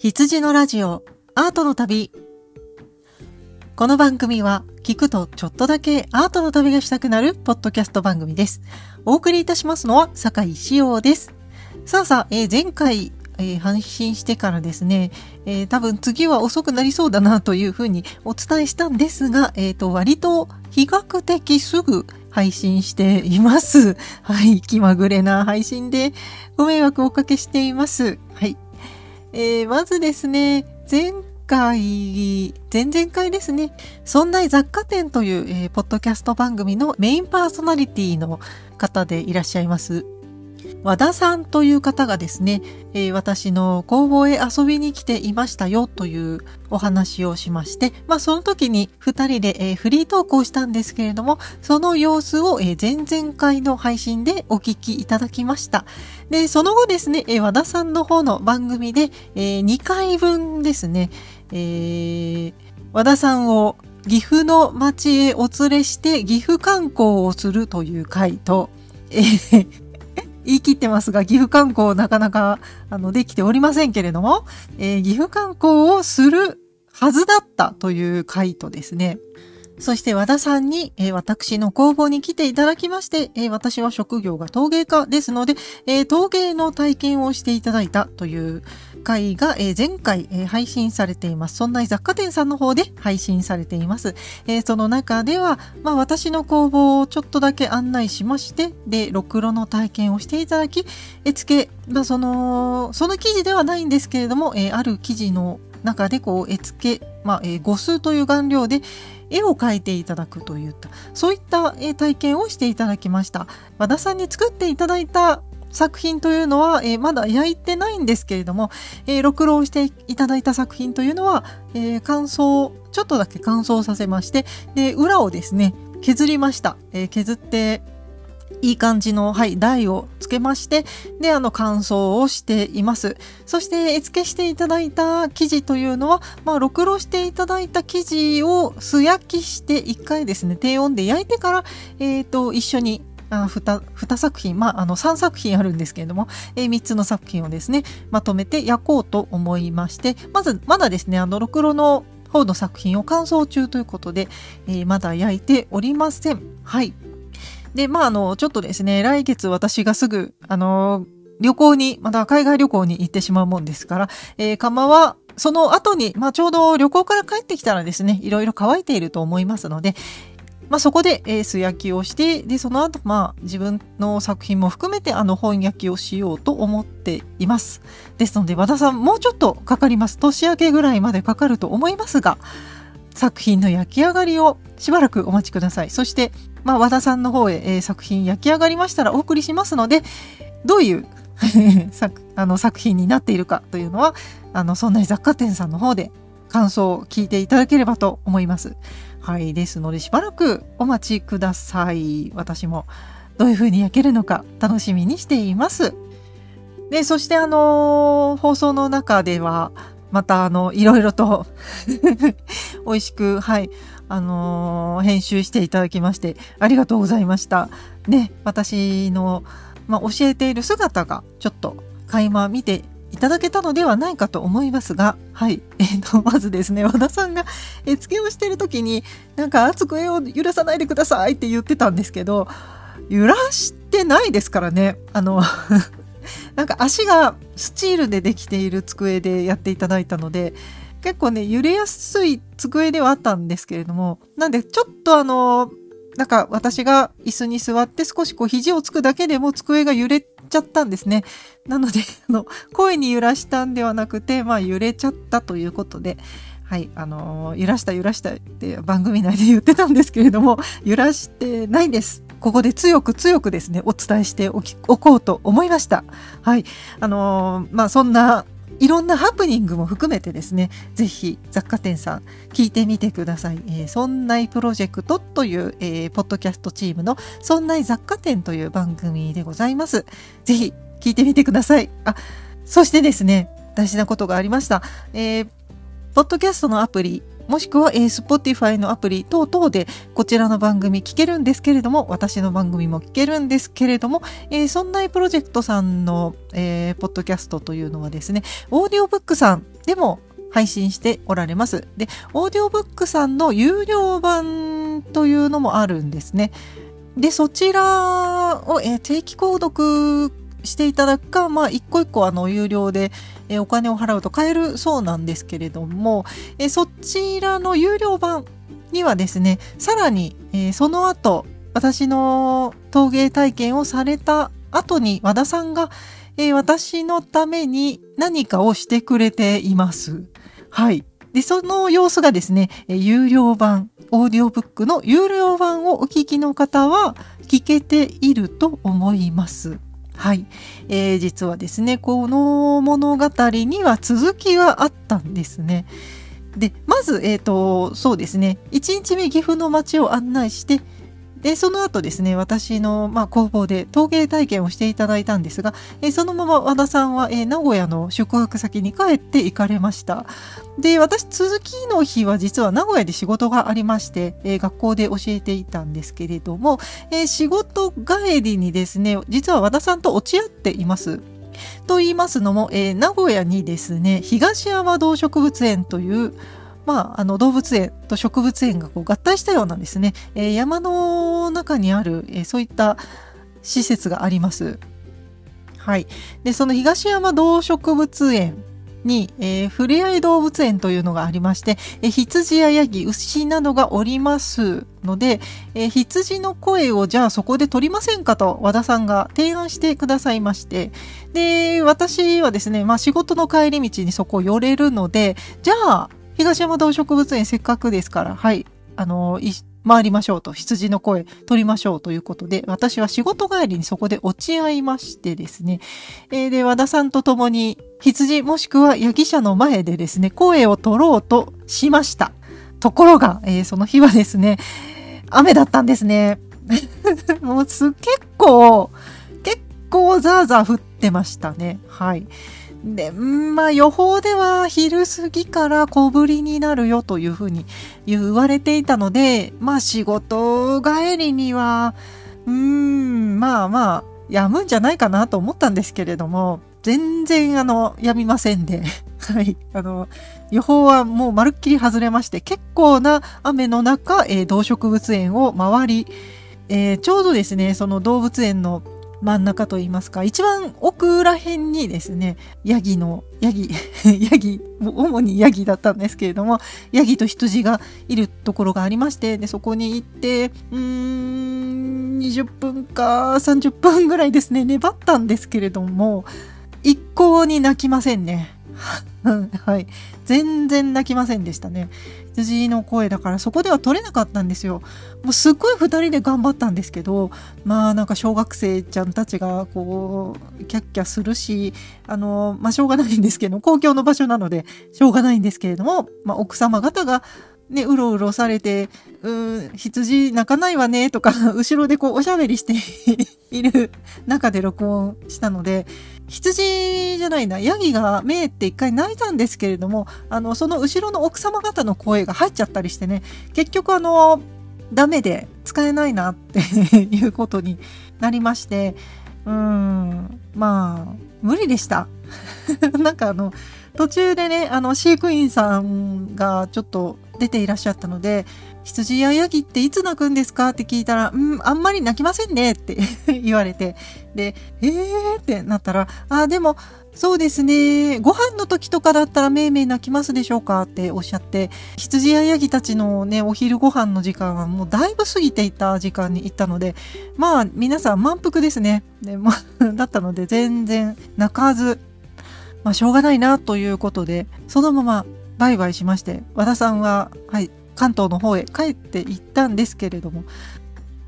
羊のラジオアートの旅この番組は聞くとちょっとだけアートの旅がしたくなるポッドキャスト番組です。お送りいたしますのは坂井志陽です。さあさあ、えー前回、えー配信してからですね、えー多分次は遅くなりそうだなというふうにお伝えしたんですが、えっ、と、割と比較的すぐ配信しています。はい、気まぐれな配信でご迷惑をおかけしています。はい。えーまずですね、前回、前々回ですね、そんな雑貨店という、えーポッドキャスト番組のメインパーソナリティの方でいらっしゃいます。和田さんという方がですね、えー私の工房へ遊びに来ていましたよというお話をしまして、まあその時に二人で、えーフリートークをしたんですけれども、その様子を、えー前々回の配信でお聞きいただきました。で、その後ですね、えー和田さんの方の番組で、え2回分ですね、えー和田さんを岐阜の町へお連れして岐阜観光をするという回と、えー言い切ってますが、岐阜観光なかなかあのできておりませんけれども、えー岐阜観光をするはずだったという回とですね、そして和田さんに、えー私の工房に来ていただきまして、えー私は職業が陶芸家ですので、えー陶芸の体験をしていただいたという回が、えー前回、えー配信されています。そんな雑貨店さんの方で配信されています。えーその中では、まあ私の工房をちょっとだけ案内しまして、で、ろくろの体験をしていただき、絵付け、まあその、その記事ではないんですけれども、えーある記事の中でこう絵付け、まあ、えー、五数という顔料で絵を描いていただくといった、そういったえー体験をしていただきました。和田さんに作っていただいた作品というのは、えーまだ焼いてないんですけれども、えー、録録していただいた作品というのは、えー乾燥、ちょっとだけ乾燥させまして、で、裏をですね、削りました。え削って、いい感じの、はい、台をつけまして、で、あの、乾燥をしています。そして、絵付けしていただいた生地というのは、まあ、ろくろしていただいた生地を素焼きして、一回ですね、低温で焼いてから、えっ、と、一緒に、あ 2, 2作品、まあ、あの3作品あるんですけれども、えー3つの作品をですね、まとめて焼こうと思いまして、まず、まだですね、あの、ろくろの方の作品を乾燥中ということで、えーまだ焼いておりません。はい。で、まあ、あの、ちょっとですね、来月私がすぐ、あの、旅行に、また海外旅行に行ってしまうもんですから、えー、釜は、その後に、まあ、ちょうど旅行から帰ってきたらですね、いろいろ乾いていると思いますので、まあ、そこで、素焼きをして、で、その後、まあ、自分の作品も含めて、あの、本焼きをしようと思っています。ですので、和田さん、もうちょっとかかります。年明けぐらいまでかかると思いますが、作品の焼き上がりをしばらくお待ちください。そして、まあ、和田さんの方へ、作品焼き上がりましたらお送りしますので、どういう 作あの作品になっているかというのは、あの、そんなに雑貨店さんの方で感想を聞いていただければと思います。はい。ですので、しばらくお待ちください。私もどういう風に焼けるのか楽しみにしています。で、そしてあのー放送の中では、またあの、いろいろと 美味しく、はい、あのー編集していただきまして、ありがとうございました。ね、私の、まあ、教えている姿が、ちょっと、垣間見ていただけたのではないかと思いますが、はい。えっ、と、まずですね、和田さんが絵付けをしてる時に、なんか熱く絵を揺らさないでくださいって言ってたんですけど、揺らしてないですからね。あの、なんか足がスチールでできている机でやっていただいたので、結構ね、揺れやすい机ではあったんですけれども、なんでちょっとあの、なんか私が椅子に座って少しこう肘をつくだけでも机が揺れちゃったんですね。なので、あの、声に揺らしたんではなくて、まあ揺れちゃったということで、はい、あの揺らした揺らしたって番組内で言ってたんですけれども、揺らしてないです。ここで強く強くですね、お伝えしておきおこうと思いました。はい。あのまあそんないろんなハプニングも含めてですね、ぜひ雑貨店さん聞いてみてください。えー、そんないプロジェクトという、えーポッドキャストチームのそんない雑貨店という番組でございます。ぜひ聞いてみてください。あ、そしてですね、大事なことがありました。えーポッドキャストのアプリもしくは、えー、Spotify のアプリ等々でこちらの番組聞けるんですけれども、私の番組も聞けるんですけれども、えー、そんなプロジェクトさんの、えー、ポッドキャストというのはですね、オーディオブックさんでも配信しておられます。で、オーディオブックさんの有料版というのもあるんですね。で、そちらを、えー、定期購読していただくか、まあ、一個一個あの、有料で、え、お金を払うと買えるそうなんですけれども、え、そちらの有料版にはですね、さらに、え、その後、私の陶芸体験をされた後に和田さんが、え、私のために何かをしてくれています。はい。で、その様子がですね、有料版オーディオブックの有料版をお聞きの方は聞けていると思います。はい、えー、実はですねこの物語には続きがあったんですね。でまず、えーと、そうですね1日目岐阜の街を案内してで、その後ですね、私の、まあ、工房で陶芸体験をしていただいたんですが、えそのまま和田さんは、え名古屋の宿泊先に帰って行かれました。で、私、続きの日は実は名古屋で仕事がありまして、え学校で教えていたんですけれども、え仕事帰りにですね、実は和田さんと落ち合っています。と言いますのも、えー、名古屋にですね、東山動植物園という、まあ、あの動物園と植物園がこう合体したようなですね、えー、山の中にある、えー、そういった施設があります。はい。で、その東山動植物園に、えー、ふれあい動物園というのがありまして、えー、羊やヤギ、牛などがおりますので、えー、羊の声をじゃあそこで撮りませんかと和田さんが提案してくださいまして、で、私はですね、まあ仕事の帰り道にそこ寄れるので、じゃあ東山動植物園せっかくですから、はい、あの、回りましょうと、羊の声取りましょうということで、私は仕事帰りにそこで落ち合いましてですね、えー、で、和田さんと共に羊もしくはヤギ舎の前でですね、声を取ろうとしました。ところが、えー、その日はですね、雨だったんですね。もうす、結構、結構ザーザー降ってましたね。はい。で、まあ予報では昼過ぎから小降りになるよというふうに言われていたので、まあ仕事帰りには、うーん、まあまあ、やむんじゃないかなと思ったんですけれども、全然あの、やみませんで、はい、あの、予報はもうまるっきり外れまして、結構な雨の中、えー、動植物園を回り、えー、ちょうどですね、その動物園の真ん中といいますか、一番奥ら辺にですね、ヤギの、ヤギ、ヤギ、主にヤギだったんですけれども、ヤギと羊がいるところがありまして、で、そこに行って、うーん、20分か30分ぐらいですね、粘ったんですけれども、一向に泣きませんね。はい。全然泣きませんでしたね。羊の声だからそこでは取れなかったんですよ。もうすっごい2人で頑張ったんですけど、まあなんか小学生ちゃんたちがこう、キャッキャするし、あの、まあしょうがないんですけど、公共の場所なのでしょうがないんですけれども、まあ奥様方がね、うろうろされて、うん、羊泣かないわね、とか、後ろでこうおしゃべりしている中で録音したので、羊じゃないな、ヤギが目って一回泣いたんですけれども、あの、その後ろの奥様方の声が入っちゃったりしてね、結局あの、ダメで使えないなっていうことになりまして、うーん、まあ、無理でした。なんかあの、途中でね、あの、飼育員さんがちょっと出ていらっしゃったので、羊やヤギっていつ泣くんですか？って聞いたら、うん、あんまり泣きませんねって 言われて、で、えー？ってなったら、あ、でも、そうですね。ご飯の時とかだったらめいめい泣きますでしょうか？っておっしゃって、羊やヤギたちのね、お昼ご飯の時間はもうだいぶ過ぎていた時間に行ったので、まあ皆さん満腹ですね。で、ま だったので全然泣かず、まあしょうがないなということで、そのままバイバイしまして、和田さんは、はい、関東の方へ帰って行ったんですけれども、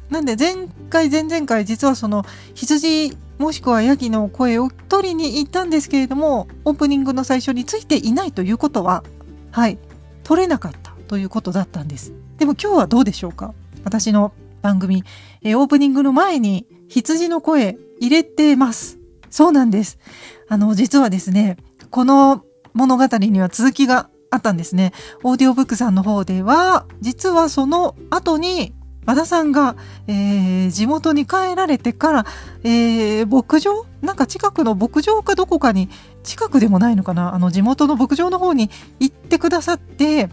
なんで前回前々回実はその羊もしくはヤギの声を取りに行ったんですけれども、オープニングの最初についていないということは、はい、取れなかったということだったんです。でも今日はどうでしょうか？私の番組、え、オープニングの前に羊の声入れてます。そうなんです。あの、実はですね、この物語には続きがあったんですね。オーディオブックさんの方では、実はその後に、和田さんが、えー、地元に帰られてから、えー、牧場なんか近くの牧場かどこかに、近くでもないのかなあの地元の牧場の方に行ってくださって、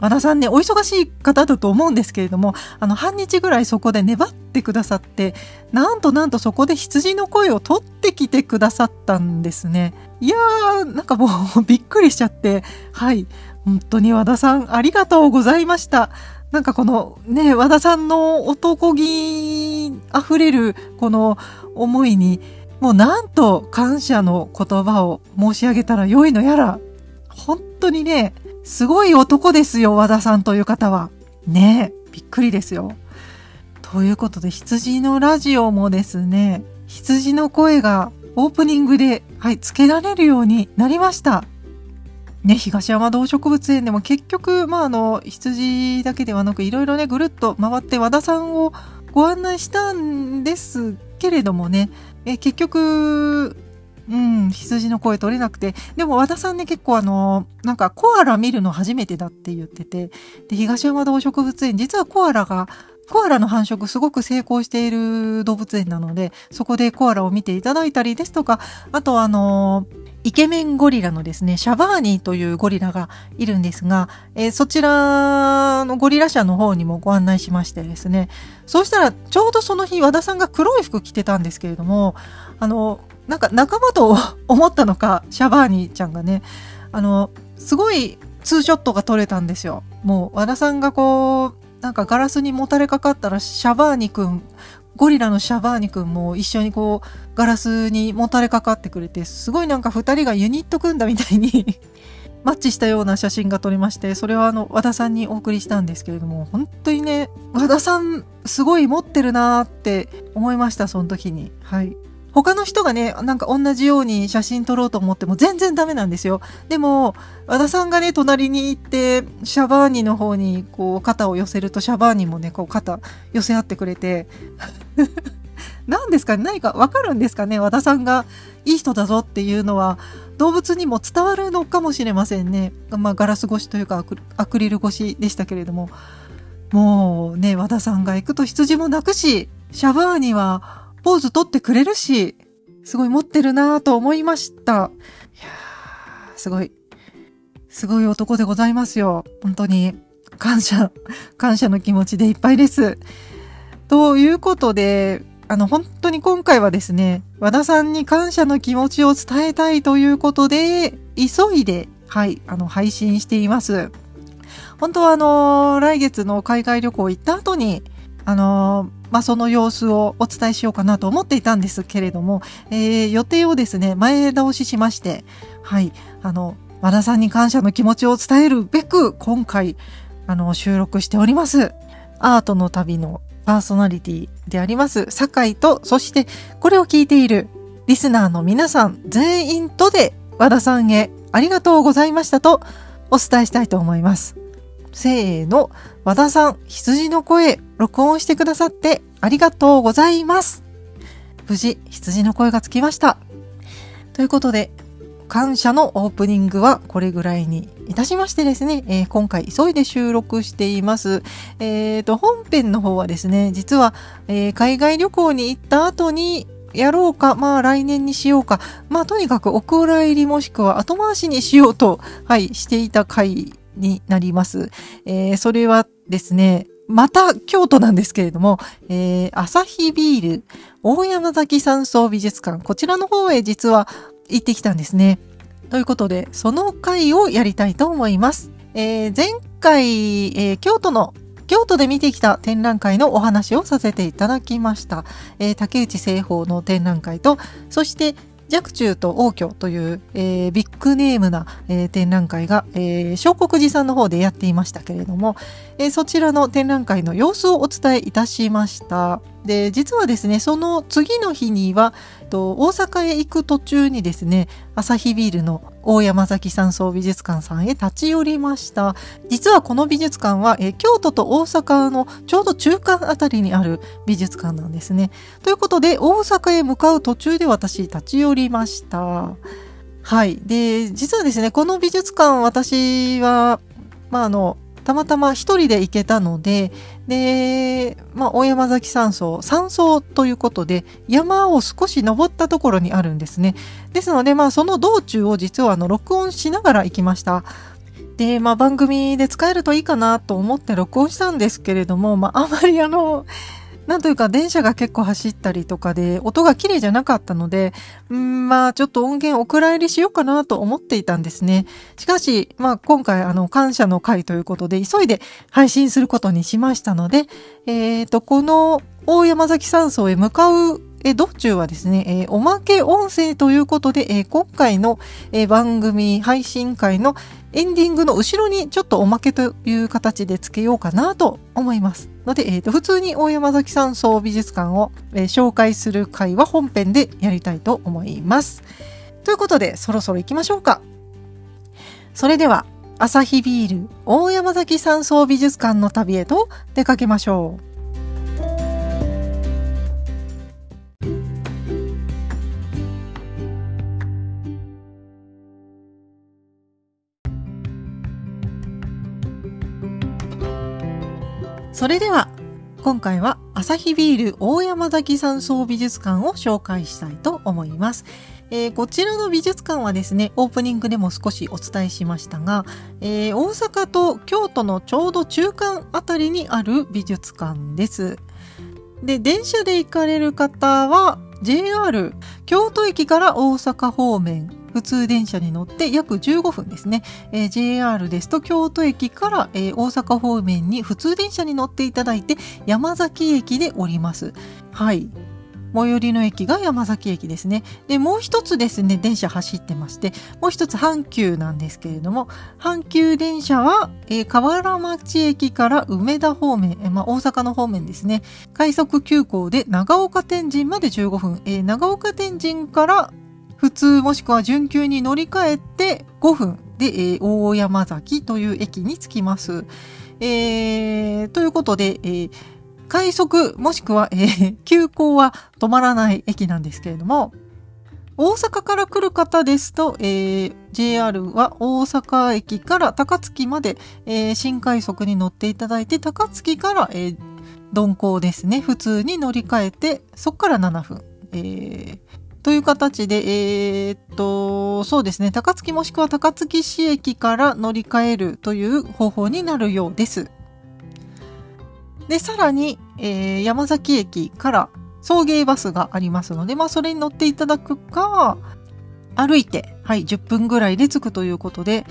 和田さんね、お忙しい方だと思うんですけれども、あの、半日ぐらいそこで粘ってくださって、なんとなんとそこで羊の声を取ってきてくださったんですね。いやー、なんかもうびっくりしちゃって、はい。本当に和田さん、ありがとうございました。なんかこのね、和田さんの男気溢れるこの思いに、もうなんと感謝の言葉を申し上げたら良いのやら、本当にね、すごい男ですよ、和田さんという方は。ねえ、びっくりですよ。ということで、羊のラジオもですね、羊の声がオープニングで、はい、付けられるようになりました。ね、東山動植物園でも結局、まあ、あの、羊だけではなく、いろいろね、ぐるっと回って和田さんをご案内したんですけれどもね、え結局、うん、羊の声取れなくて、でも和田さんね、結構あの、なんかコアラ見るの初めてだって言ってて、で、東山動植物園、実はコアラが、コアラの繁殖すごく成功している動物園なので、そこでコアラを見ていただいたりですとか、あとあのイケメンゴリラのですね、シャバーニーというゴリラがいるんですが、えー、そちらのゴリラ社の方にもご案内しましてですね、そうしたらちょうどその日和田さんが黒い服着てたんですけれども、あの、なんか仲間と思ったのか、シャバーニちゃんがね、あの、すごいツーショットが撮れたんですよ。もう和田さんがこう、なんかガラスにもたれかかったらシャバーニ君、ゴリラのシャバーニ君も一緒にこうガラスにもたれかかってくれて、すごいなんか二人がユニット組んだみたいに マッチしたような写真が撮れまして、それはあの、和田さんにお送りしたんですけれども、本当にね、和田さん、すごい持ってるなーって思いました、その時に。はい。他の人がね、なんか同じように写真撮ろうと思っても全然ダメなんですよ。でも、和田さんがね、隣に行って、シャバーニの方にこう肩を寄せると、シャバーニもね、こう肩寄せ合ってくれて、何ですかね何かわかるんですかね和田さんがいい人だぞっていうのは動物にも伝わるのかもしれませんね。まあ、ガラス越しというかアクリル越しでしたけれども。もうね、和田さんが行くと羊も泣くし、シャバーニはポーズ取ってくれるし、すごい持ってるなぁと思いました。いやー、すごい、すごい男でございますよ。本当に、感謝、感謝の気持ちでいっぱいです。ということで、あの、本当に今回はですね、和田さんに感謝の気持ちを伝えたいということで、急いで、はい、あの、配信しています。本当はあの、来月の海外旅行行った後に、あのまあ、その様子をお伝えしようかなと思っていたんですけれども、えー、予定をですね、前倒ししまして、はい、あの、和田さんに感謝の気持ちを伝えるべく、今回、あの、収録しております。アートの旅のパーソナリティであります、酒井と、そして、これを聞いているリスナーの皆さん全員とで、和田さんへありがとうございましたとお伝えしたいと思います。せーの、和田さん、羊の声、録音してくださってありがとうございます。無事、羊の声がつきました。ということで、感謝のオープニングはこれぐらいにいたしましてですね、えー、今回急いで収録しています。えーと、本編の方はですね、実は、えー、海外旅行に行った後にやろうか、まあ来年にしようか、まあとにかくお蔵入りもしくは後回しにしようと、はい、していた回になります。えー、それはですね、また京都なんですけれども、えー、朝日ビール、大山崎山荘美術館、こちらの方へ実は行ってきたんですね。ということで、その回をやりたいと思います。えー、前回、えー、京都の京都で見てきた展覧会のお話をさせていただきました。えー、竹内製法の展覧会と、そして若冲と王居という、えー、ビッグネームな、えー、展覧会が、えー、小国寺さんの方でやっていましたけれども、えー、そちらの展覧会の様子をお伝えいたしました。で、実はですね、その次の日には、大阪へ行く途中にですね、アサヒビールの大山崎山荘美術館さんへ立ち寄りました。実はこの美術館は、え京都と大阪のちょうど中間あたりにある美術館なんですね。ということで、大阪へ向かう途中で私立ち寄りました。はい。で、実はですね、この美術館私は、まあ、あの、たまたま一人で行けたので、で、まあ、大山崎山荘、山荘ということで、山を少し登ったところにあるんですね。ですので、まあ、その道中を実はあの、録音しながら行きました。で、まあ、番組で使えるといいかなと思って録音したんですけれども、まあ、あまりあの、なんというか電車が結構走ったりとかで音が綺麗じゃなかったので、んまあちょっと音源お蔵入りしようかなと思っていたんですね。しかし、まあ今回あの感謝の会ということで急いで配信することにしましたので、えっ、ー、と、この大山崎山荘へ向かうえ道中はですね、えー、おまけ音声ということで、えー、今回の、えー、番組配信会のエンディングの後ろにちょっとおまけという形でつけようかなと思います。ので、えーと、普通に大山崎山荘美術館を、えー、紹介する回は本編でやりたいと思います。ということで、そろそろ行きましょうか。それでは、アサヒビール大山崎山荘美術館の旅へと出かけましょう。それでは今回はアサヒビール大山崎山荘美術館を紹介したいと思います。えー、こちらの美術館はですね、オープニングでも少しお伝えしましたが、えー、大阪と京都のちょうど中間あたりにある美術館です。で、電車で行かれる方は JR 京都駅から大阪方面普通電車に乗って約15分ですね、えー、JR ですと京都駅から、えー、大阪方面に普通電車に乗っていただいて山崎駅で降ります。はい。最寄りの駅が山崎駅ですね。で、もう一つですね、電車走ってまして、もう一つ阪急なんですけれども、阪急電車は、えー、河原町駅から梅田方面、えー、まあ、大阪の方面ですね、快速急行で長岡天神まで15分、えー、長岡天神から普通もしくは準急に乗り換えて5分で、えー、大山崎という駅に着きます。えー、ということで、えー、快速もしくは、えー、急行は止まらない駅なんですけれども、大阪から来る方ですと、えー、JR は大阪駅から高槻まで、えー、新快速に乗っていただいて、高槻から、えー、鈍行ですね、普通に乗り換えて、そこから7分、えー、という形で、えー、っと、そうですね、高槻もしくは高槻市駅から乗り換えるという方法になるようです。で、さらに、えー、山崎駅から送迎バスがありますので、まあ、それに乗っていただくか、歩いて、はい、10分ぐらいで着くということで、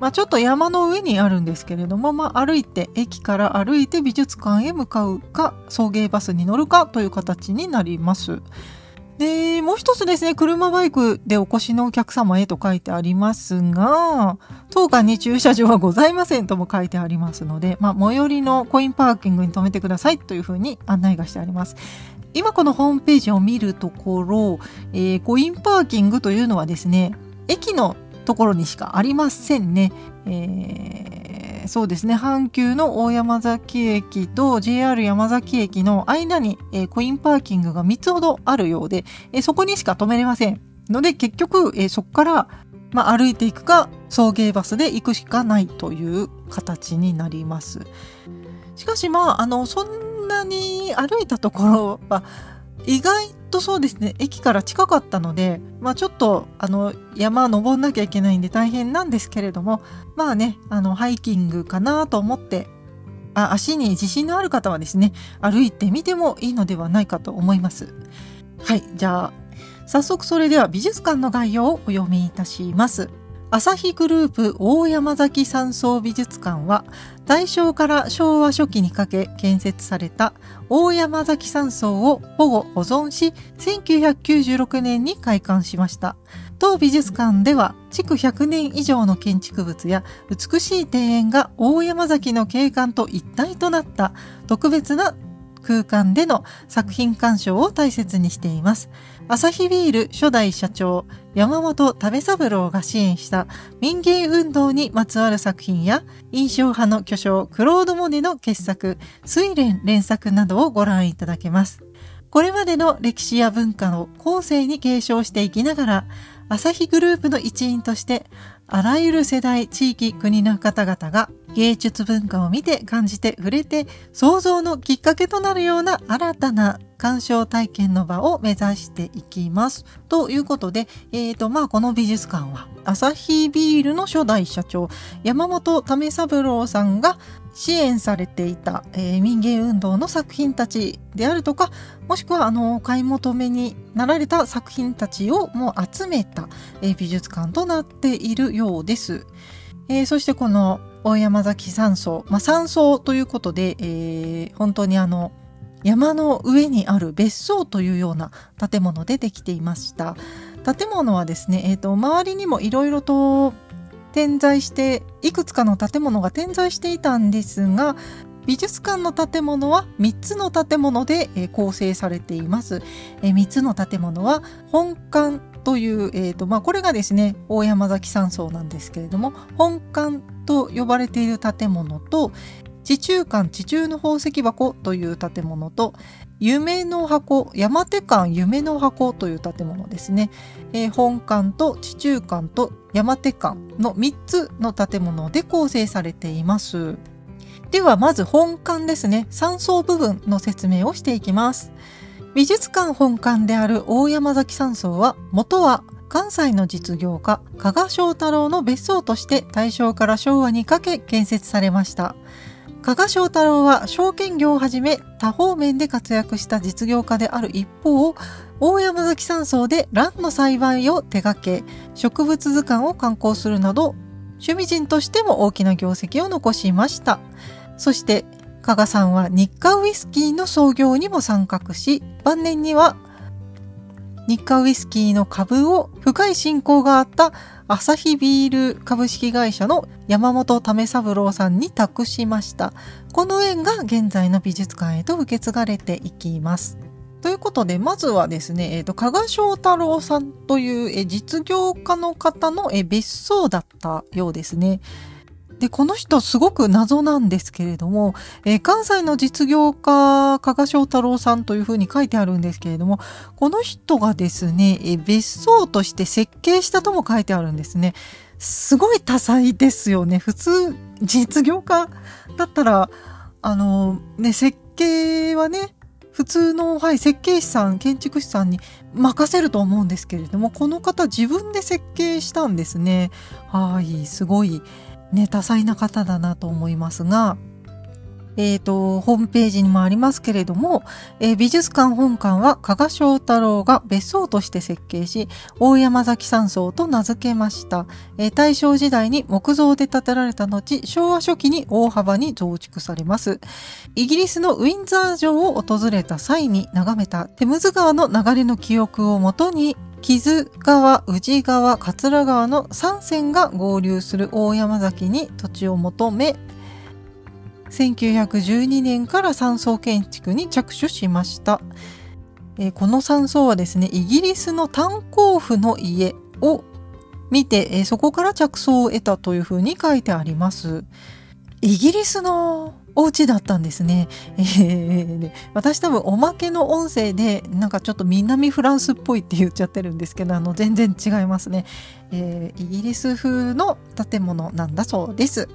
まあ、ちょっと山の上にあるんですけれども、まあ、歩いて、駅から歩いて美術館へ向かうか、送迎バスに乗るかという形になります。で、もう一つですね、車バイクでお越しのお客様へと書いてありますが、当館に駐車場はございませんとも書いてありますので、まあ、最寄りのコインパーキングに停めてくださいというふうに案内がしてあります。今このホームページを見るところ、えー、コインパーキングというのはですね、駅のところにしかありませんね。えーそうですね、阪急の大山崎駅と JR 山崎駅の間に、えー、コインパーキングが3つほどあるようで、えー、そこにしか止めれません。ので結局、え、そこから、まあ、歩いていくか送迎バスで行くしかないという形になります。しかしまあ、あの、そんなに歩いたところは意外ととそうですね、駅から近かったので、まあちょっと、あの、山登んなきゃいけないんで大変なんですけれども、まあね、あの、ハイキングかなと思って、あ足に自信のある方はですね、歩いてみてもいいのではないかと思います。はい、じゃあ、早速それでは美術館の概要をお読みいたします。朝日グループ大山崎山荘美術館は大正から昭和初期にかけ建設された大山崎山荘を保護保存し1996年に開館しました。当美術館では築100年以上の建築物や美しい庭園が大山崎の景観と一体となった特別な空間での作品鑑賞を大切にしています。アサヒビール初代社長山本食三郎が支援した民芸運動にまつわる作品や印象派の巨匠クロード・モネの傑作睡蓮連作などをご覧いただけます。これまでの歴史や文化を後世に継承していきながらアサヒグループの一員としてあらゆる世代地域国の方々が芸術文化を見て感じて触れて創造のきっかけとなるような新たな鑑賞体験の場を目指していきます。ということで、えーとまあ、この美術館はアサヒビールの初代社長山本為三郎さんが支援されていた、えー、民芸運動の作品たちであるとかもしくはあの買い求めになられた作品たちをもう集めた、えー、美術館となっているようです。えー、そしてこの大山崎山荘、まあ、山荘ということで、えー、本当にあの山の上にある別荘というような建物でできていました。建物はですね、えーと、周りにもいろいろと点在していくつかの建物が点在していたんですが美術館の建物は3つの建物で構成されています。3つの建物は本館という、えーとまあ、これがですね大山崎山荘なんですけれども本館と呼ばれている建物と地中館地中の宝石箱という建物と夢の箱山手館夢の箱という建物ですね、えー、本館と地中館と山手館の3つの建物で構成されています。ではまず本館ですね。3層部分の説明をしていきます。美術館本館である大山崎山荘は元は関西の実業家加賀正太郎の別荘として大正から昭和にかけ建設されました。加賀正太郎は証券業をはじめ多方面で活躍した実業家である一方大山崎山荘で蘭の栽培を手掛け植物図鑑を刊行するなど趣味人としても大きな業績を残しました。そして加賀さんは日課ウイスキーの創業にも参画し晩年には日課ウイスキーの株を深い親交があったアサヒビール株式会社の山本為三郎さんに託しましたこの縁が現在の美術館へと受け継がれていきますということで、まずはですね、え、ー、と、加賀翔太郎さんという、え実業家の方の、え別荘だったようですね。で、この人すごく謎なんですけれども、えー、関西の実業家、加賀翔太郎さんというふうに書いてあるんですけれども、この人がですね、えー、別荘として設計したとも書いてあるんですね。すごい多彩ですよね。普通、実業家だったら、あの、ね、設計はね、普通の、はい、設計士さん、建築士さんに任せると思うんですけれども、この方自分で設計したんですね。はい、すごい。ね、多彩な方だなと思いますが、え、ー、と、ホームページにもありますけれども、えー、美術館本館は加賀翔太郎が別荘として設計し、大山崎山荘と名付けました。えー、大正時代に木造で建てられた後、昭和初期に大幅に増築されます。イギリスのウィンザー城を訪れた際に眺めたテムズ川の流れの記憶をもとに、木津川、宇治川、桂川の3線が合流する大山崎に土地を求め、1912年から山荘建築に着手しました。え、この山荘はですね、イギリスの炭鉱夫の家を見て、え、そこから着想を得たというふうに書いてあります。イギリスのお家だったんですね。えー、私多分おまけの音声でなんかちょっと南フランスっぽいって言っちゃってるんですけどあの全然違いますね、えー、イギリス風の建物なんだそうです。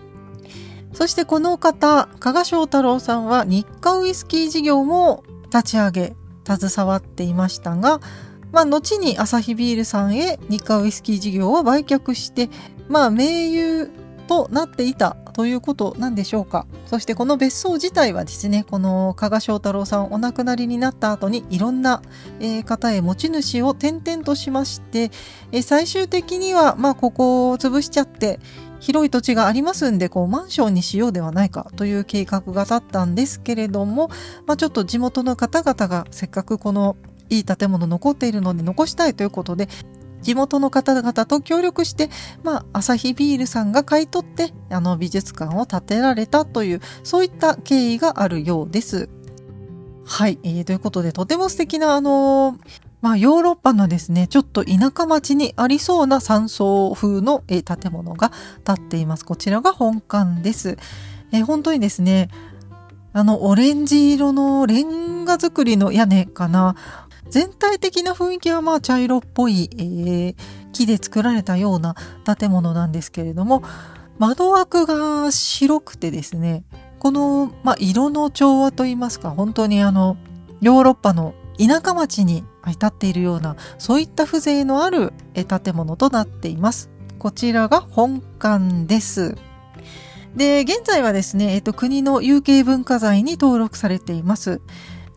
そしてこの方加賀翔太郎さんは日課ウイスキー事業も立ち上げ携わっていましたが、まあ、後にアサヒビールさんへ日課ウイスキー事業を売却してまあ盟友となっていたということなんでしょうか。そしてこの別荘自体はですねこの加賀翔太郎さんお亡くなりになった後にいろんな、え、方へ持ち主を転々としまして、え、最終的にはまあここを潰しちゃって広い土地がありますんでこうマンションにしようではないかという計画が立ったんですけれども、まあ、ちょっと地元の方々がせっかくこのいい建物残っているので残したいということで地元の方々と協力して、まあ、アサヒビールさんが買い取って、あの美術館を建てられたという、そういった経緯があるようです。はい、えー、ということで、とても素敵な、あのー、まあ、ヨーロッパのですね、ちょっと田舎町にありそうな山荘風の、えー、建物が建っています。こちらが本館です。えー、本当にですね、あの、オレンジ色のレンガ造りの屋根かな。全体的な雰囲気はまあ茶色っぽい、えー、木で作られたような建物なんですけれども、窓枠が白くてですね、この、まあ、色の調和といいますか、本当にあの、ヨーロッパの田舎町に立っているような、そういった風情のある建物となっています。こちらが本館です。で、現在はですね、えっと、国の有形文化財に登録されています。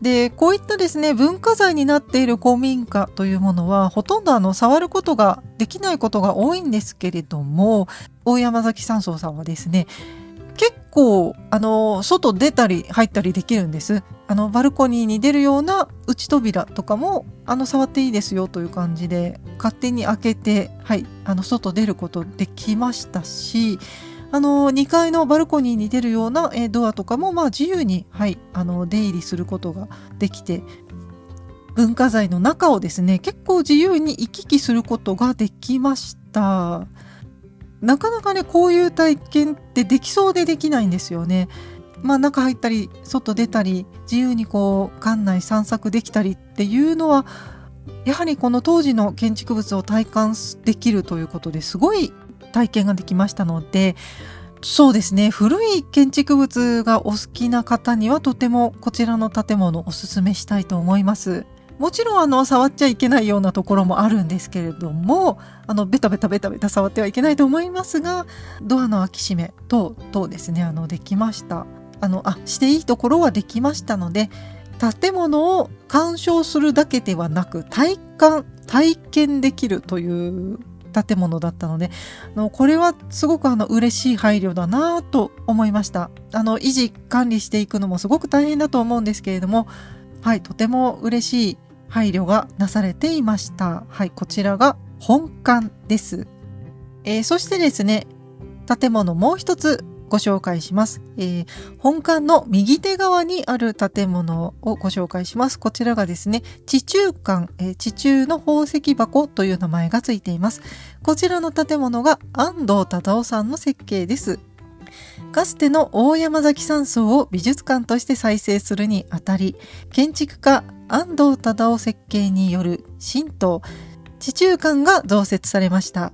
で、こういったですね、文化財になっている古民家というものは、ほとんどあの、触ることができないことが多いんですけれども、大山崎山荘さんはですね、結構、あの、外出たり入ったりできるんです。あの、バルコニーに出るような内扉とかも、あの、触っていいですよという感じで、勝手に開けて、はい、あの、外出ることできましたし、あの2階のバルコニーに出るような、えドアとかも、まあ、自由に、はい、あの出入りすることができて文化財の中をですね結構自由に行き来することができました。なかなかねこういう体験ってできそうでできないんですよね。まあ中入ったり外出たり自由にこう館内散策できたりっていうのはやはりこの当時の建築物を体感できるということですごい体験ができましたのでそうですね。古い建築物がお好きな方にはとてもこちらの建物をおすすめしたいと思います。もちろんあの触っちゃいけないようなところもあるんですけれどもあのベタベタベタベタ触ってはいけないと思いますがドアの開き閉め等々ですね。あのできました。あのあしていいところはできましたので建物を鑑賞するだけではなく体感体験できるという建物だったのであのこれはすごくあの嬉しい配慮だなと思いました。あの維持管理していくのもすごく大変だと思うんですけれどもはいとても嬉しい配慮がなされていました。はいこちらが本館です、えー、そしてですね建物もう一つご紹介します、えー、本館の右手側にある建物をご紹介します。こちらがですね、地中館、えー、地中の宝石箱という名前がついています。こちらの建物が安藤忠夫さんの設計です。かつての大山崎山荘を美術館として再生するにあたり、建築家安藤忠夫設計による神道、地中館が増設されました。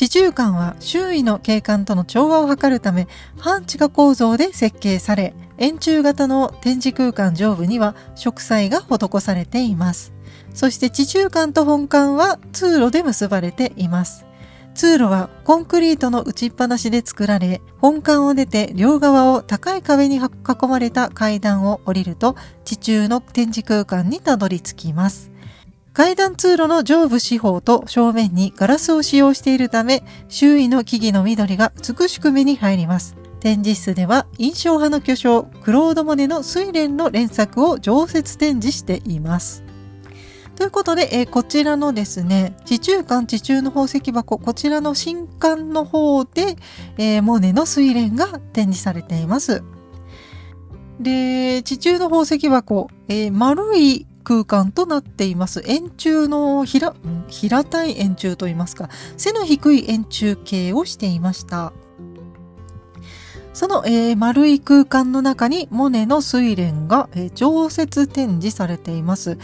地中館は周囲の景観との調和を図るため半地下構造で設計され円柱型の展示空間上部には植栽が施されています。そして地中館と本館は通路で結ばれています。通路はコンクリートの打ちっぱなしで作られ本館を出て両側を高い壁に囲まれた階段を降りると地中の展示空間にたどり着きます。階段通路の上部四方と正面にガラスを使用しているため、周囲の木々の緑が美しく目に入ります。展示室では印象派の巨匠クロード・モネの睡蓮の連作を常設展示しています。ということで、えー、こちらのですね、地中館地中の宝石箱、こちらの新館の方で、えー、モネの睡蓮が展示されています。で、地中の宝石箱、えー、丸い空間となっています。円柱の平、平たい円柱といいますか、背の低い円柱形をしていました。その、えー、丸い空間の中にモネの睡蓮が、えー、常設展示されています。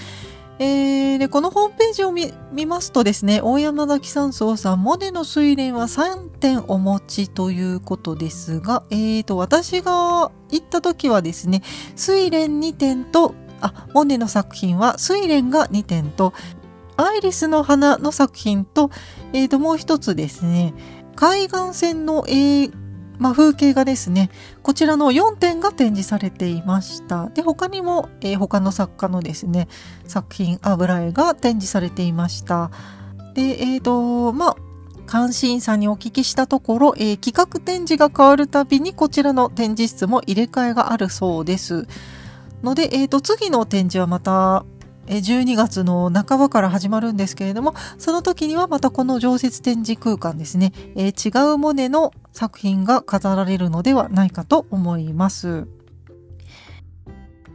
えー、でこのホームページを見ますとですね、大山崎山荘さん、モネの睡蓮は3点お持ちということですが、えーと、私が行った時はですね、睡蓮2点とあモネの作品は「睡蓮」が2点と「アイリスの花」の作品と,、えー、ともう一つですね。海岸線の、えーまあ、風景画ですねこちらの4点が展示されていました。で他にも、えー、他の作家のですね作品油絵が展示されていました。でえっ、ー、とまあ監視員さんにお聞きしたところ、えー、企画展示が変わるたびにこちらの展示室も入れ替えがあるそうです。ので、えー、と次の展示はまた12月の半ばから始まるんですけれどもその時にはまたこの常設展示空間ですね、えー、違うモネの作品が飾られるのではないかと思います。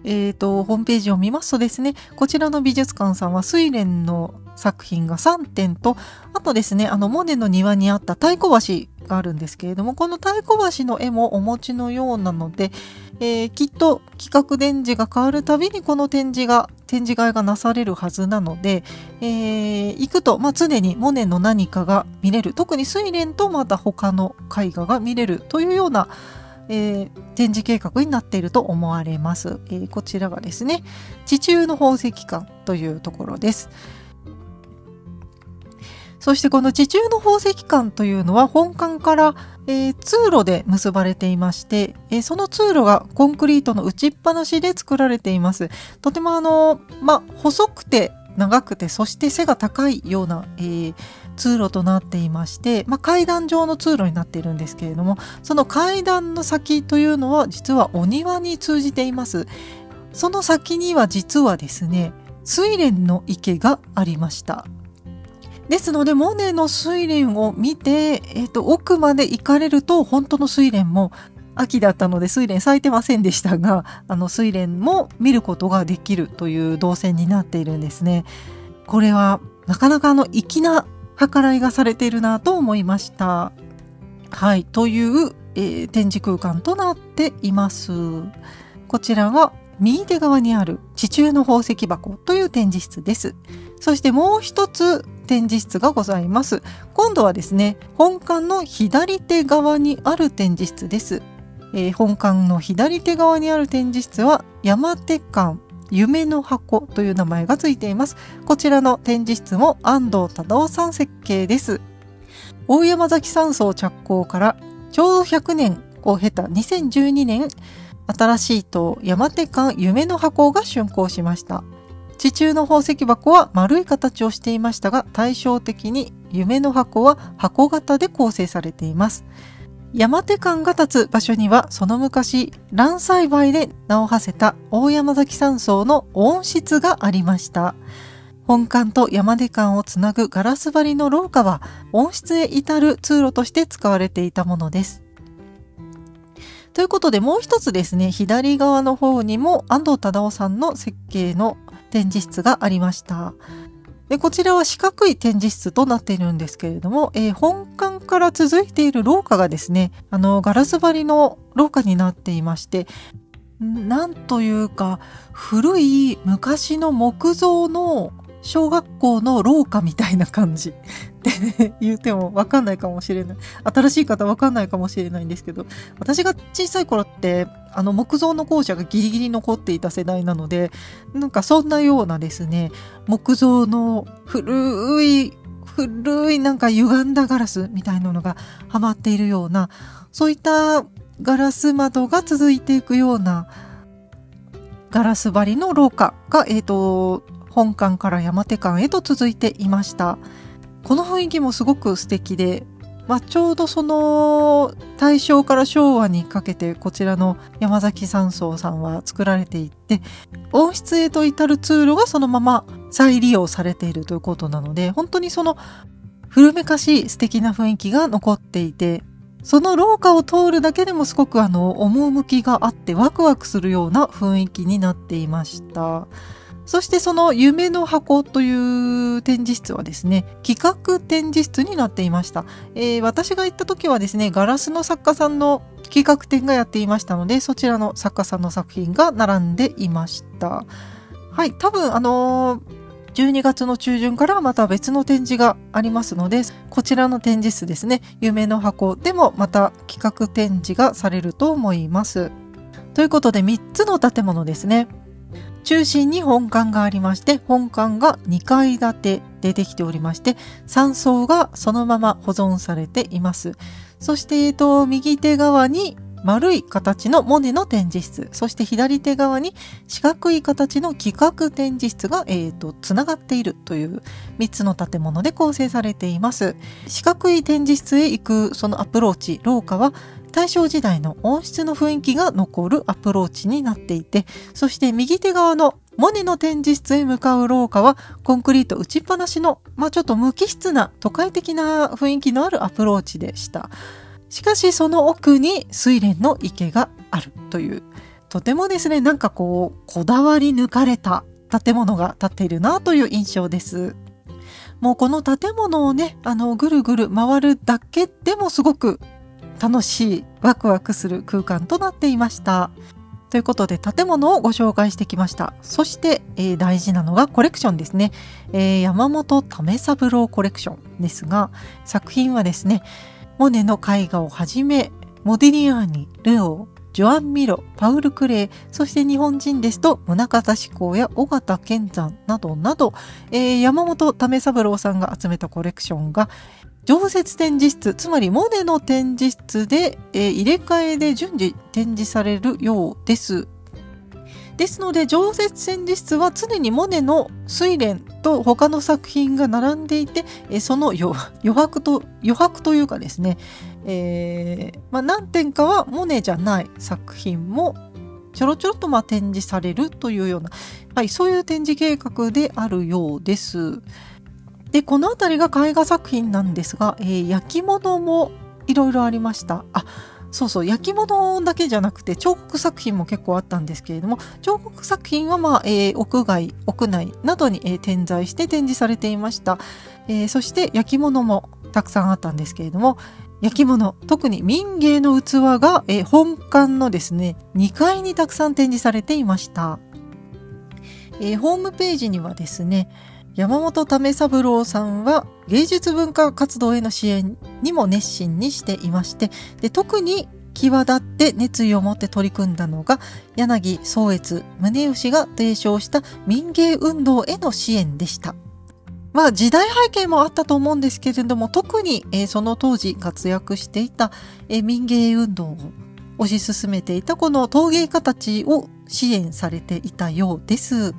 え、ー、と、ホームページを見ますとですね、こちらの美術館さんは睡蓮の作品が3点と、あとですね、あの、モネの庭にあった太鼓橋があるんですけれども、この太鼓橋の絵もお持ちのようなので、えー、きっと企画展示が変わるたびにこの展示が、展示会がなされるはずなので、えー、行くと、まあ、常にモネの何かが見れる。特に睡蓮とまた他の絵画が見れるというような、えー、展示計画になっていると思われます。えー、こちらがですね、地中の宝石館というところです。そしてこの地中の宝石館というのは本館から、えー、通路で結ばれていまして、えー、その通路がコンクリートの打ちっぱなしで作られています。とてもあの、まあ、細くて長くて、そして背が高いような、えー、通路となっていまして、まあ、階段状の通路になっているんですけれども、その階段の先というのは実はお庭に通じています。その先には実はですね、睡蓮の池がありました。ですので、モネの睡蓮を見て、えっ、ー、と、奥まで行かれると、本当の睡蓮も秋だったので睡蓮咲いてませんでしたが、あの睡蓮も見ることができるという動線になっているんですね。これはなかなかあの粋な計らいがされているなと思いました。はい、という、えー、展示空間となっています。こちらが右手側にある地中の宝石箱という展示室です。そしてもう一つ展示室がございます。今度はですね、本館の左手側にある展示室です。えー、本館の左手側にある展示室は山手館夢の箱という名前がついています。こちらの展示室も安藤忠夫さん設計です。大山崎山荘着工からちょうど100年を経た2012年、新しい塔山手館夢の箱が竣工しました。地中の宝石箱は丸い形をしていましたが、対照的に夢の箱は箱型で構成されています。山手館が立つ場所にはその昔蘭栽培で名を馳せた大山崎山荘の温室がありました。本館と山手館をつなぐガラス張りの廊下は温室へ至る通路として使われていたものです。ということでもう一つですね左側の方にも安藤忠夫さんの設計の展示室がありました。でこちらは四角い展示室となっているんですけれども、えー、本館から続いている廊下がですね、あの、ガラス張りの廊下になっていまして、なんというか、古い昔の木造の小学校の廊下みたいな感じ。言ってもわかんないかもしれない。新しい方わかんないかもしれないんですけど、私が小さい頃って、あの木造の校舎がギリギリ残っていた世代なので、なんかそんなようなですね、木造の古い、古いなんか歪んだガラスみたいなのがはまっているような、そういったガラス窓が続いていくようなガラス張りの廊下が、えっ、ー、と、本館から山手館へと続いていました。この雰囲気もすごく素敵で、まあ、ちょうどその大正から昭和にかけてこちらの山崎山荘さんは作られていって温室へと至る通路がそのまま再利用されているということなので本当にその古めかしい素敵な雰囲気が残っていてその廊下を通るだけでもすごくあの趣があってワクワクするような雰囲気になっていました。そしてその夢の箱という展示室はですね、企画展示室になっていました。えー、私が行った時はですね、ガラスの作家さんの企画展がやっていましたので、そちらの作家さんの作品が並んでいました。はい、多分あのー12月の中旬からまた別の展示がありますので、こちらの展示室ですね、夢の箱でもまた企画展示がされると思います。ということで3つの建物ですね。中心に本館がありまして、本館が2階建てでできておりまして、3層がそのまま保存されています。そして、えっと、右手側に丸い形のモネの展示室、そして左手側に四角い形の企画展示室が、えっ、と、つながっているという3つの建物で構成されています。四角い展示室へ行くそのアプローチ、廊下は大正時代の温室の雰囲気が残るアプローチになっていて、そして右手側のモネの展示室へ向かう廊下はコンクリート打ちっぱなしの、まあ、ちょっと無機質な都会的な雰囲気のあるアプローチでした。しかしその奥に睡蓮の池があるというとてもですね、なんかこう、こだわり抜かれた建物が建っているなという印象です。もうこの建物をね、あの、ぐるぐる回るだけでもすごく楽しい、ワクワクする空間となっていました。ということで建物をご紹介してきました。そして、えー、大事なのがコレクションですね。えー、山本為三郎コレクションですが、作品はですね、モネの絵画をはじめ、モディニアーニ、ルオー、ジョアン・ミロ、パウル・クレイ、そして日本人ですと、宗像志功や尾形健山などなど、えー、山本為三郎さんが集めたコレクションが、常設展示室、つまりモネの展示室で、えー、入れ替えで順次展示されるようです。ですので、常設展示室は常にモネの睡蓮と他の作品が並んでいて、えー、その 余白と、余白というかですね、えー、まあ、何点かはモネじゃない作品もちょろちょろとま展示されるというような、はい、そういう展示計画であるようです。で、この辺りが絵画作品なんですが、えー、焼き物もいろいろありました。あ、そうそう、焼き物だけじゃなくて彫刻作品も結構あったんですけれども、彫刻作品はまあ、えー、屋外、屋内などに、えー、点在して展示されていました。えー、そして焼き物もたくさんあったんですけれども、焼き物、特に民芸の器が、え本館のですね、2階にたくさん展示されていました。え、ホームページにはですね、山本為三郎さんは芸術文化活動への支援にも熱心にしていまして、で特に際立って熱意を持って取り組んだのが柳宗悦宗義が提唱した民芸運動への支援でした。まあ時代背景もあったと思うんですけれども特に、えー、その当時活躍していた、えー、民芸運動を推し進めていたこの陶芸家たちを支援されていたようです。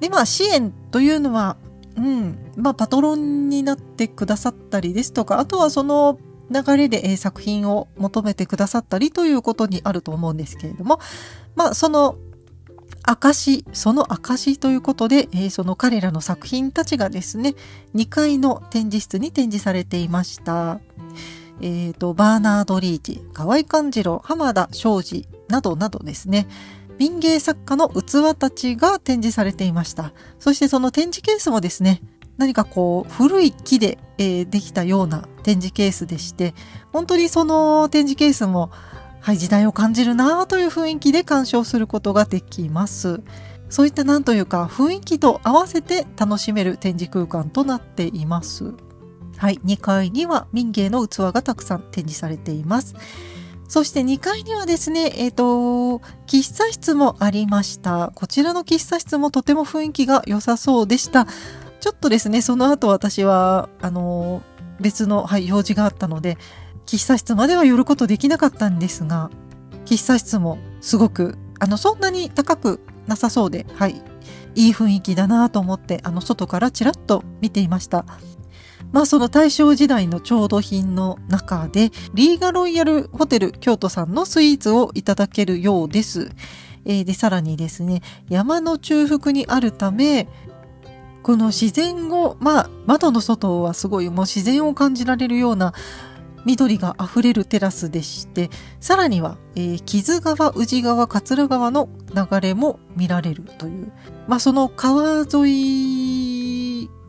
でまあ支援というのは、うんまあ、パトロンになってくださったりですとかあとはその流れで、作品を求めてくださったりということにあると思うんですけれどもまあその証、その証ということで、えー、その彼らの作品たちがですね、2階の展示室に展示されていました。えっ、ー、と、バーナード・リーチ、河合勘次郎、浜田昌司などなどですね、民芸作家の器たちが展示されていました。そしてその展示ケースもですね、何かこう古い木で、えー、できたような展示ケースでして、本当にその展示ケースもはい、時代を感じるなという雰囲気で鑑賞することができます。そういったなんというか雰囲気と合わせて楽しめる展示空間となっています。はい、2階には民芸の器がたくさん展示されています。そして2階にはですね、えっ、ー、と、喫茶室もありました。こちらの喫茶室もとても雰囲気が良さそうでした。ちょっとですね、その後私は、あの、別の、はい、用事があったので、喫茶室までは寄ることできなかったんですが、喫茶室もすごく、あの、そんなに高くなさそうで、はい、いい雰囲気だなと思って、あの、外からちらっと見ていました。まあその大正時代の調度品の中で、リーガロイヤルホテル京都さんのスイーツをいただけるようです。えー、で、さらにですね、山の中腹にあるため、この自然を、まあ窓の外はすごいもう自然を感じられるような緑があふれるテラスでしてさらには、えー、木津川宇治川桂川の流れも見られるという、まあ、その川沿い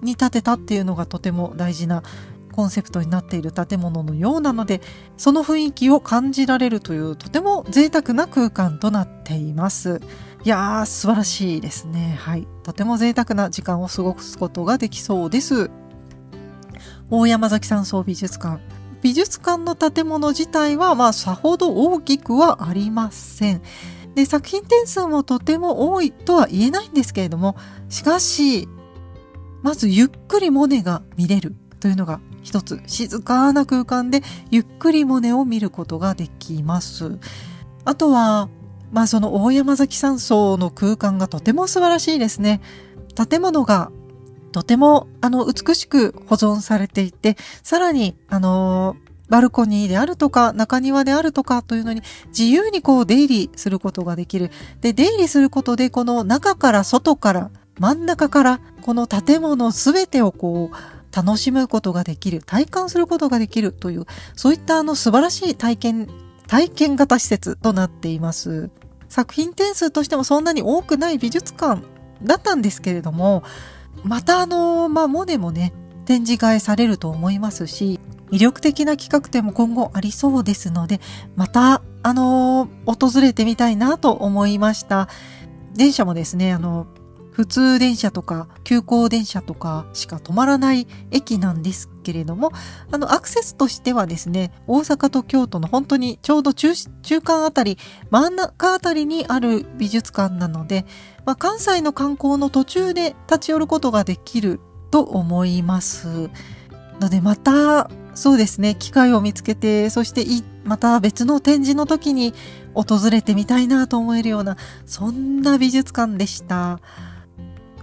に建てたっていうのがとても大事なコンセプトになっている建物のようなのでその雰囲気を感じられるというとても贅沢な空間となっています。いやー素晴らしいですね。はい。とても贅沢な時間を過ごすことができそうです。大山崎山荘美術館美術館の建物自体はまあさほど大きくはありません。で作品点数もとても多いとは言えないんですけれどもしかしまずゆっくりモネが見れるというのが一つ静かな空間でゆっくりモネを見ることができます。あとはまあその大山崎山荘の空間がとても素晴らしいですね。建物がとてもあの美しく保存されていて、さらにあのバルコニーであるとか中庭であるとかというのに自由にこう出入りすることができる。で、出入りすることでこの中から外から真ん中からこの建物すべてをこう楽しむことができる、体感することができるという、そういったあの素晴らしい体験、体験型施設となっています。作品点数としてもそんなに多くない美術館だったんですけれども、またあの、まあ、モネもね、展示会されると思いますし、魅力的な企画展も今後ありそうですので、また、あの訪れてみたいなと思いました。電車もですね、あの、普通電車とか急行電車とかしか止まらない駅なんですけれども、あの、アクセスとしてはですね、大阪と京都の本当にちょうど中中間あたり、真ん中あたりにある美術館なので、まあ、関西の観光の途中で立ち寄ることができると思います。ので、また、そうですね、機会を見つけて、そしてまた別の展示の時に訪れてみたいなと思えるような、そんな美術館でした。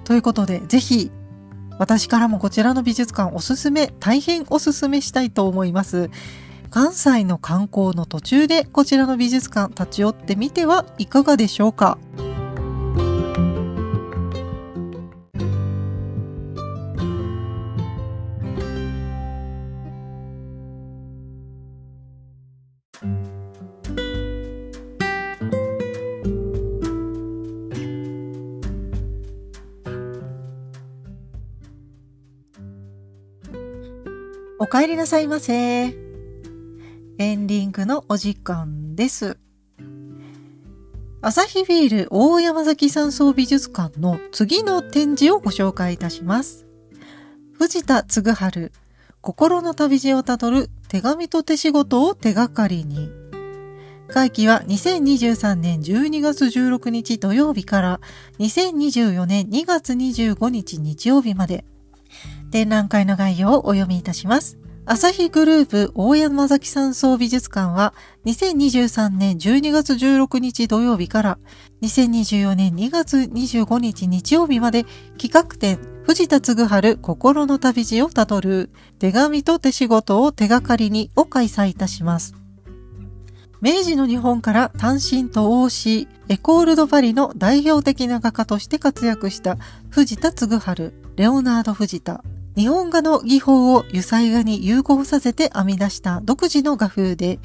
ということで、ぜひ、私からもこちらの美術館おすすめ、大変おすすめしたいと思います。関西の観光の途中でこちらの美術館立ち寄ってみてはいかがでしょうか？お帰りなさいませ。エンディングのお時間です。朝日ビール大山崎山荘美術館の次の展示をご紹介いたします。藤田嗣治、心の旅路をたどる手紙と手仕事を手がかりに。会期は2023年12月16日土曜日から2024年2月25日日曜日まで展覧会の概要をお読みいたします。朝日グループ大山崎山荘美術館は2023年12月16日土曜日から2024年2月25日日曜日まで企画展藤田嗣治心の旅路をたどる手紙と手仕事を手がかりにを開催いたします。明治の日本から単身と王子、エコールドパリの代表的な画家として活躍した藤田嗣治、レオナード・藤田、日本画の技法を油彩画に融合させて編み出した独自の画風で、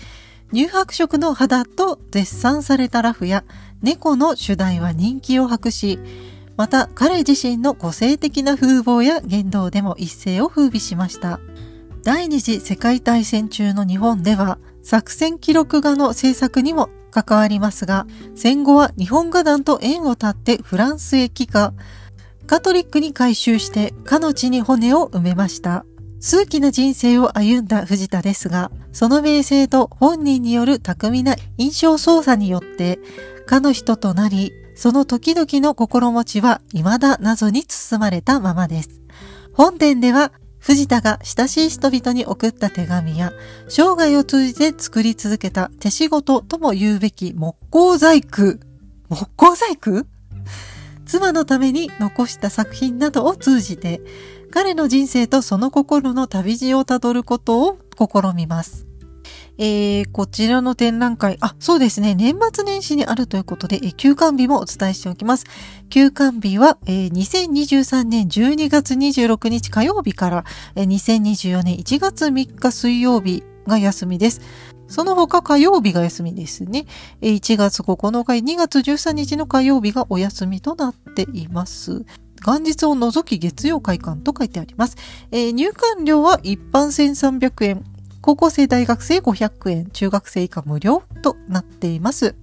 乳白色の肌と絶賛されたラフや猫の主題は人気を博し、また彼自身の個性的な風貌や言動でも一世を風靡しました。第二次世界大戦中の日本では作戦記録画の制作にも関わりますが、戦後は日本画団と縁を断ってフランスへ帰化、カトリックに改宗してかの地に骨を埋めました。数奇な人生を歩んだ藤田ですが、その名声と本人による巧みな印象操作によって、かの人となり、その時々の心持ちは未だ謎に包まれたままです。本殿では、藤田が親しい人々に送った手紙や、生涯を通じて作り続けた手仕事とも言うべき木工細工？木工細工？妻のために残した作品などを通じて、彼の人生とその心の旅路をたどることを試みます。えー、こちらの展覧会、あ、そうですね、年末年始にあるということで、えー、休館日もお伝えしておきます。休館日は、えー、2023年12月26日火曜日から、えー、2024年1月3日水曜日が休みです。その他火曜日が休みですね。1月9日、2月13日の火曜日がお休みとなっています。元日を除き月曜開館と書いてあります。えー、入館料は一般1300円、高校生大学生500円、中学生以下無料となっています。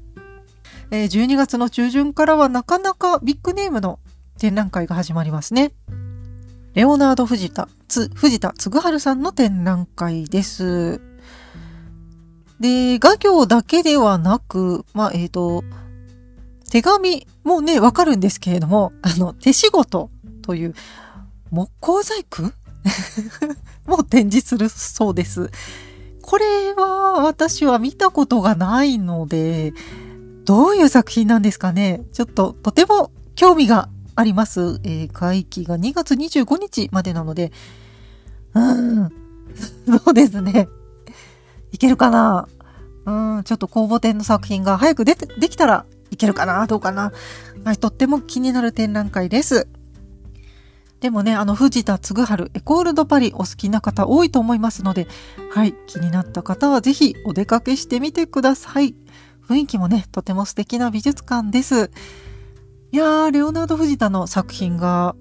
えー、12月の中旬からはなかなかビッグネームの展覧会が始まりますね。レオナード・藤田、つ、藤田嗣治さんの展覧会です。で、画業だけではなく、まあ、えっ、ー、と、手紙もね、わかるんですけれども、あの、手仕事という、木工細工？も展示するそうです。これは私は見たことがないので、どういう作品なんですかね？ちょっととても興味があります。えー、会期が2月25日までなので、うん、そうですね。いけるかな？うん、ちょっと公募展の作品が早く出て、できたらいけるかな？どうかな？はい、とっても気になる展覧会です。でもね、あの、藤田嗣治エコールドパリお好きな方多いと思いますので、はい、気になった方はぜひお出かけしてみてください。雰囲気もね、とても素敵な美術館です。いやー、レオナルド・藤田の作品が、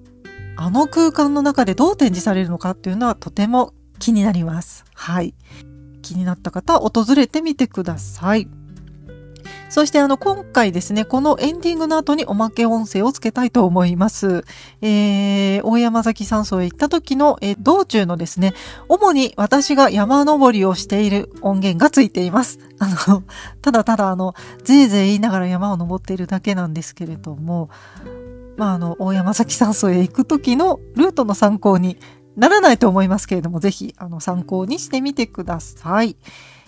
あの空間の中でどう展示されるのかっていうのはとても気になります。はい。気になった方、訪れてみてください。そしてあの、今回ですね、このエンディングの後におまけ音声をつけたいと思います。えー、大山崎山荘へ行った時の、えー、道中のですね、主に私が山登りをしている音源がついています。あの、ただただあの、ぜいぜい言いながら山を登っているだけなんですけれども、まああの、大山崎山荘へ行く時のルートの参考にならないと思いますけれども、ぜひ、あの、参考にしてみてください。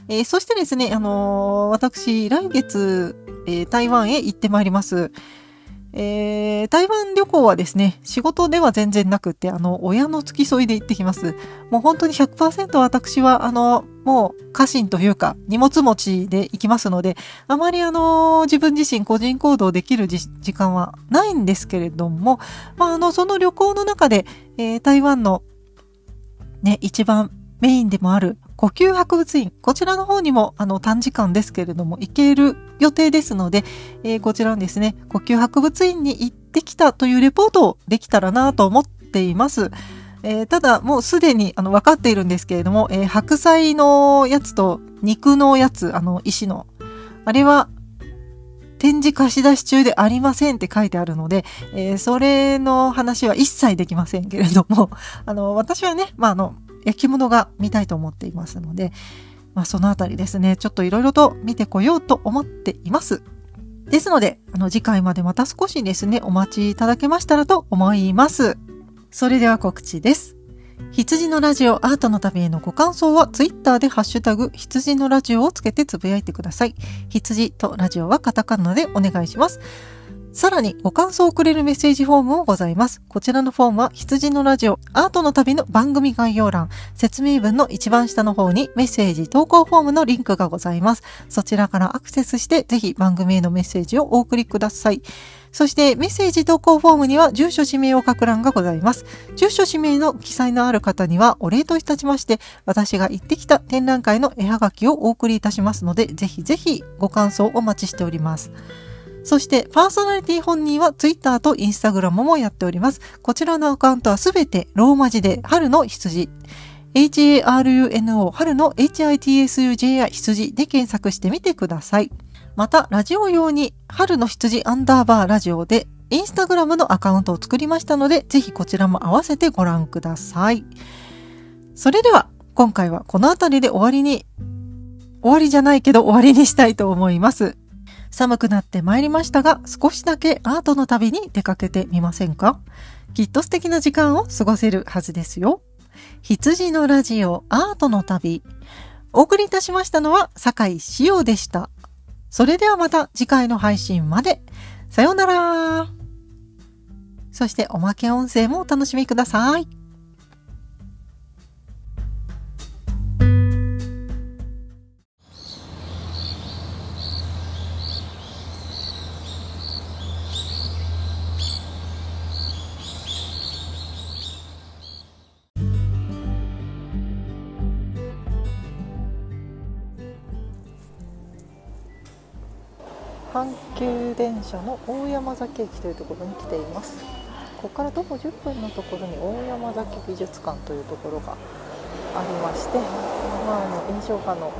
えー、そしてですね、あのー、私、来月、えー、台湾へ行ってまいります。えー、台湾旅行はですね、仕事では全然なくて、あの、親の付き添いで行ってきます。もう本当に100%私は、あの、もう家臣というか、荷物持ちで行きますので、あまりあの、自分自身個人行動できる時間はないんですけれども、まあ、あの、その旅行の中で、えー、台湾のね、一番メインでもある呼吸博物院、こちらの方にもあの短時間ですけれども行ける予定ですので、えー、こちらのですね、呼吸博物院に行ってきたというレポートをできたらなと思っています。えー、ただもうすでにあの分かっているんですけれども、えー、白菜のやつと肉のやつ、あの石の、あれは展示貸し出し中でありませんって書いてあるので、えー、それの話は一切できませんけれども、あの、私はね、まあ、あの、焼き物が見たいと思っていますので、まあ、そのあたりですね、ちょっといろいろと見てこようと思っています。ですので、あの次回までまた少しですね、お待ちいただけましたらと思います。それでは告知です。羊のラジオアートの旅へのご感想はツイッターでハッシュタグ羊のラジオをつけてつぶやいてください。羊とラジオはカタカナでお願いします。さらにご感想をくれるメッセージフォームもございます。こちらのフォームは羊のラジオアートの旅の番組概要欄、説明文の一番下の方にメッセージ投稿フォームのリンクがございます。そちらからアクセスしてぜひ番組へのメッセージをお送りください。そしてメッセージ投稿フォームには住所氏名を書く欄がございます。住所氏名の記載のある方にはお礼といたしまして私が行ってきた展覧会の絵はがきをお送りいたしますのでぜひぜひご感想をお待ちしております。そして、パーソナリティ本人は Twitter と Instagram もやっております。こちらのアカウントはすべてローマ字で春の羊。HARUNO 春の HITSUJI 羊で検索してみてください。また、ラジオ用に春の羊アンダーバーラジオでインスタグラムのアカウントを作りましたので、ぜひこちらも合わせてご覧ください。それでは、今回はこの辺りで終わりに、終わりじゃないけど終わりにしたいと思います。寒くなってまいりましたが、少しだけアートの旅に出かけてみませんか？きっと素敵な時間を過ごせるはずですよ。羊のラジオアートの旅。お送りいたしましたのは酒井志陽でした。それではまた次回の配信まで。さようなら。そしておまけ音声もお楽しみください。阪急電車の大山崎駅というところに来ています。ここから徒歩10分のところに大山崎美術館というところがありまして、まあ、あの印象派の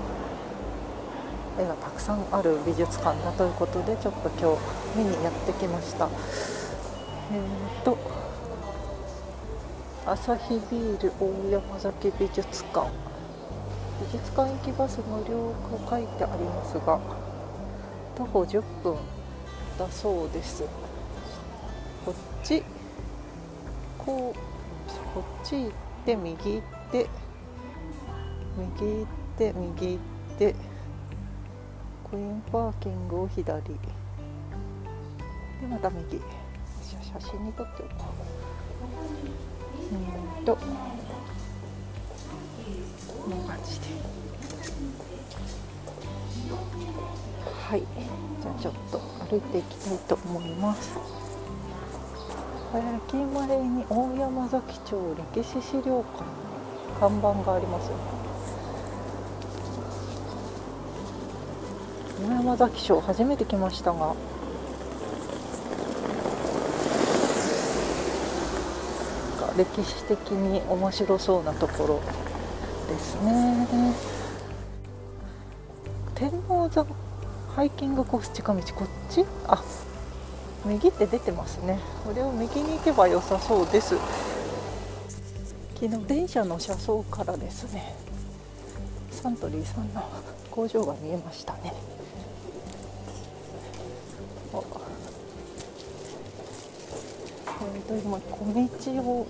絵がたくさんある美術館だということでちょっと今日見にやってきました。えーと朝日ビール大山崎美術館。美術館行きバス無料と書いてありますが徒歩10分だそうです。こっちこうこっち行って右行って右行って右行ってコインパーキングを左。でまた右。写真に撮っておこう。うんと。こんな感じで。はい。じゃあちょっと歩いていきたいと思います。駅前に大山崎町歴史資料館看板がありますよ野山崎町初めて来ましたが。歴史的に面白そうなところですね。天王山ハイキングコース近道こっち？あ右って出てますね。これを右に行けば良さそうです。昨日電車の車窓からですね。サントリーさんの工場が見えましたね。えー、と今小道を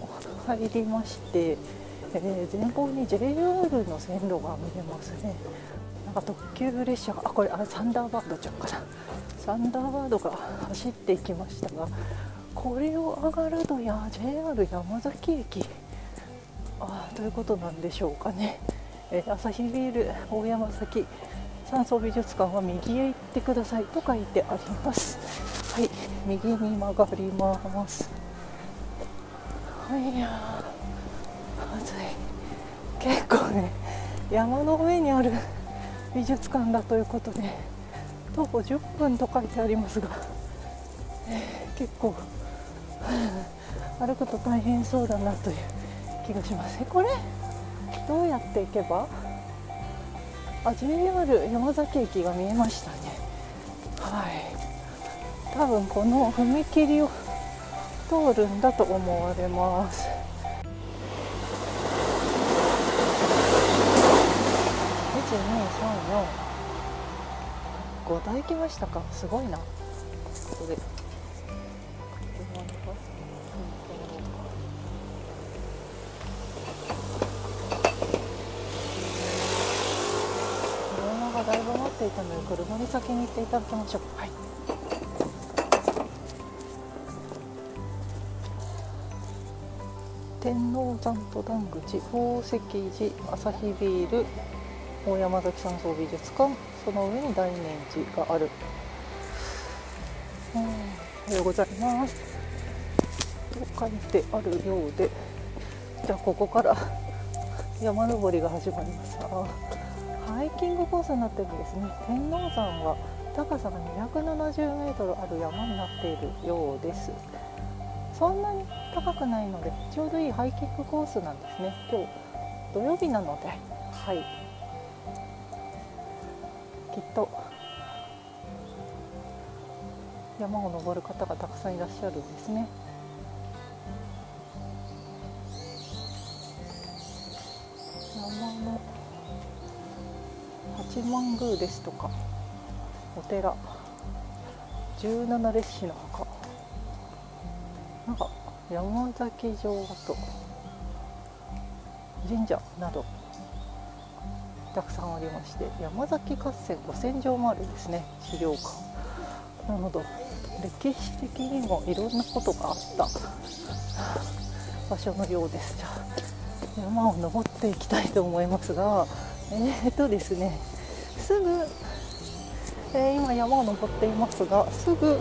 入りまして、えー、前方に JR の線路が見えますね。なんか特急列車があこれあサンダーバードちゃうかな。サンダーバードが走っていきましたがこれを上がるとや JR 山崎駅。あということなんでしょうかね、えー、朝日ビール大山崎山荘美術館は右へ行ってくださいと書いてあります。はい右に曲がります。はいや暑い。結構ね山の上にある美術館だということで徒歩10分と書いてありますが、えー、結構歩くと大変そうだなという気がします。これどうやって行けば？あ JR 山崎駅が見えましたね。はい。多分この踏切を通るんだと思われます。12345台来ましたか？すごいな。ここで車がだいぶ待っていたので車に先に行っていただきましょう。はい。天王山登山口宝石寺朝日ビール大山崎山荘美術館その上に大念寺がある。おはようございます。と書いてあるようで。じゃあここから 山登りが始まります。ハイキングコースになってるんですね。天王山は高さが270メートルある山になっているようです。そんなに高くないのでちょうどいいハイキックコースなんですね。今日土曜日なのではい。きっと。山を登る方がたくさんいらっしゃるんですね。山の八幡宮ですとかお寺。17列子の墓。なんか山崎城と神社など。たくさんありまして山崎合戦五千条もあるんですね資料館。なるほど歴史的にもいろんなことがあった場所のようです。じゃあ山を登っていきたいと思いますがえー、っとですねすぐ、えー、今山を登っていますがすぐ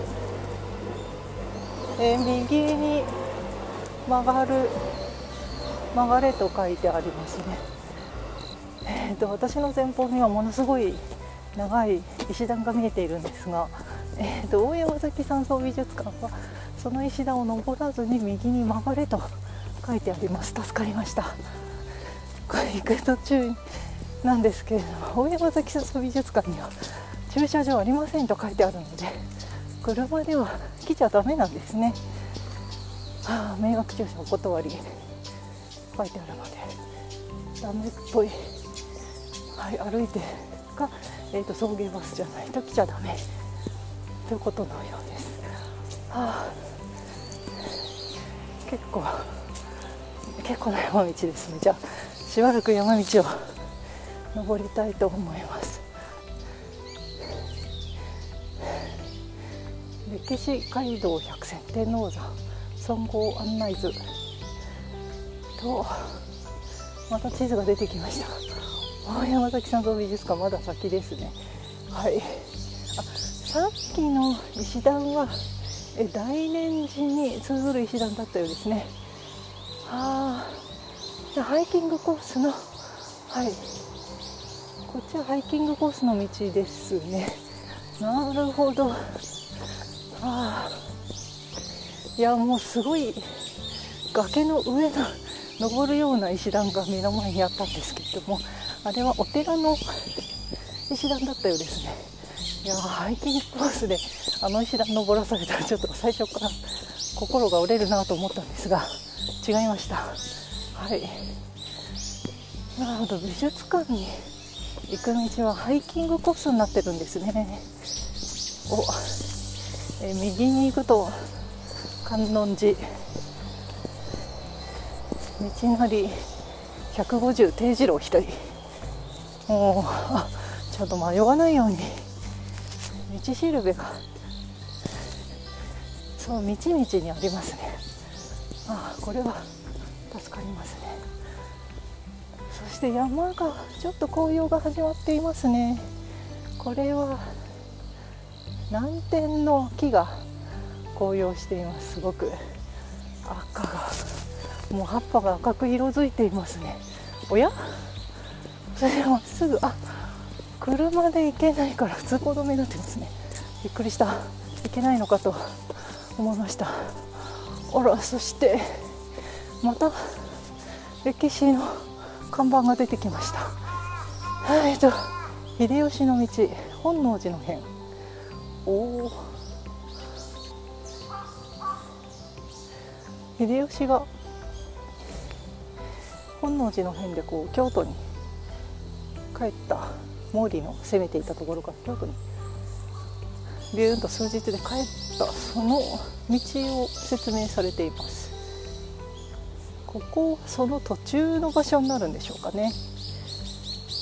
えー、右に曲がる曲がれと書いてありますね、えーと、私の前方にはものすごい長い石段が見えているんですが、えーと、大山崎山荘美術館はその石段を登らずに右に曲がれと書いてあります。助かりました。これ行く途中なんですけれども大山崎山荘美術館には駐車場ありませんと書いてあるので車では来ちゃダメなんですね、はあ、迷惑駐車お断り書いてあるのでダメっぽい、はい、歩いてか、えーと、送迎バスじゃないと来ちゃダメ。ということのようです、はあ、結構結構な山道ですね。じゃあしばらく山道を登りたいと思います。歴史街道百選天王山総合案内図とまた地図が出てきました。山崎さんと美術館まだ先ですね。はい。あさっきの石段はえ大念寺に通ずる石段だったようですね。あじゃハイキングコースのはい。こっちはハイキングコースの道ですね。なるほど。ああいやもうすごい崖の上の登るような石段が目の前にあったんですけれどもあれはお寺の石段だったようですね。いやハイキングコースであの石段登らされたらちょっと最初から心が折れるなと思ったんですが違いました。はい。なるほど美術館に行く道はハイキングコースになってるんですね。おえ右に行くと観音寺。道なり150定次郎1人。もうちょっと迷わないように道しるべが。そう道々にありますね。あこれは助かりますね。そして山がちょっと紅葉が始まっていますね。これは南天の木が紅葉しています。すごく赤がもう葉っぱが赤く色づいていますね。おや？それまっすぐあ車で行けないから通行止めになってますね。びっくりした。行けないのかと思いました。あらそしてまた歴史の看板が出てきました。えっと秀吉の道本能寺の変。おお秀吉が本能寺の変でこう京都に帰った。毛利の攻めていたところから京都に。ビューンと数日で帰った。その道を説明されています。ここその途中の場所になるんでしょうかね。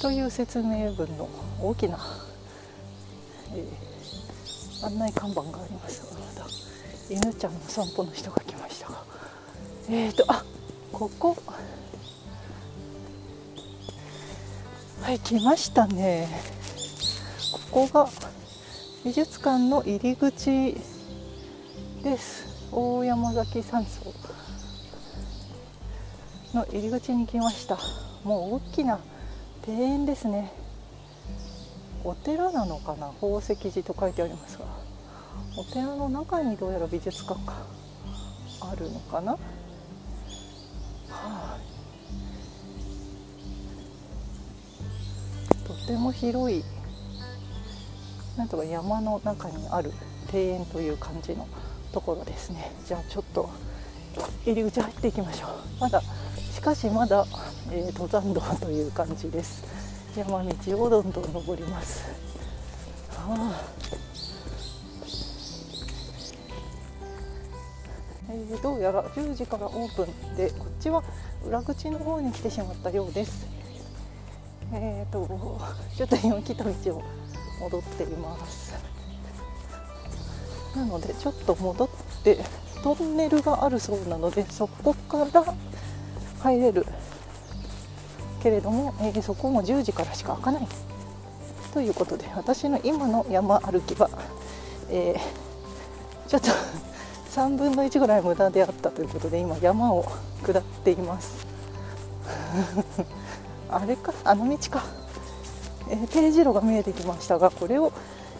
という説明文の大きな、えー、案内看板がありますまだ犬ちゃんの散歩の人が来ましたが。え、ー、とあここ。はい来ましたね。ここが美術館の入り口です。大山崎山荘の入り口に来ました。もう大きな庭園ですね。お寺なのかな？宝石寺と書いてありますが。お寺の中にどうやら美術館があるのかな？はあとても広いなんとか山の中にある庭園という感じのところですね。じゃあちょっと入り口入っていきましょう。まだしかしまだ、えー、登山道という感じです。山道をどんどん登ります、はあえー、どうやら10時からオープンでこっちは裏口の方に来てしまったようです。えーと、ちょっと今来た道を戻っています。なのでちょっと戻ってトンネルがあるそうなのでそこから入れる。けれども、えー、そこも10時からしか開かない。ということで私の今の山歩きは、えー、ちょっと3分の1ぐらい無駄であったということで今山を下っています。あれかあの道か、えー、T 字路が見えてきましたがこれを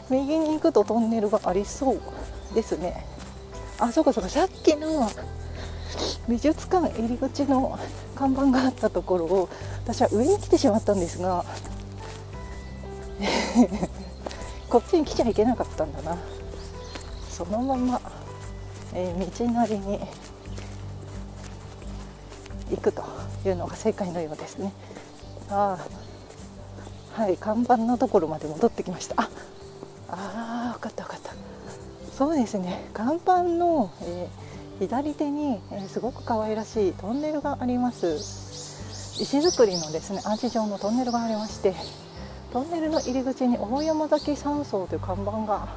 右に行くとトンネルがありそうですね。あそうかそうか。さっきの美術館入り口の看板があったところを私は上に来てしまったんですが こっちに来ちゃいけなかったんだな。そのまま、えー、道なりに行くというのが正解のようですね。あはい看板のところまで戻ってきました。ああ分かった分かった。そうですね。看板の、えー、左手に、えー、すごく可愛らしいトンネルがあります。石造りのですねアーチ状のトンネルがありましてトンネルの入り口に大山崎山荘という看板が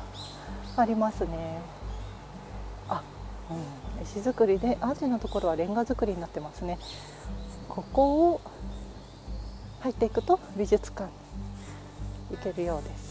ありますね。あ、うん、石造りでアーチのところはレンガ造りになってますね。ここを入っていくと美術館行けるようです。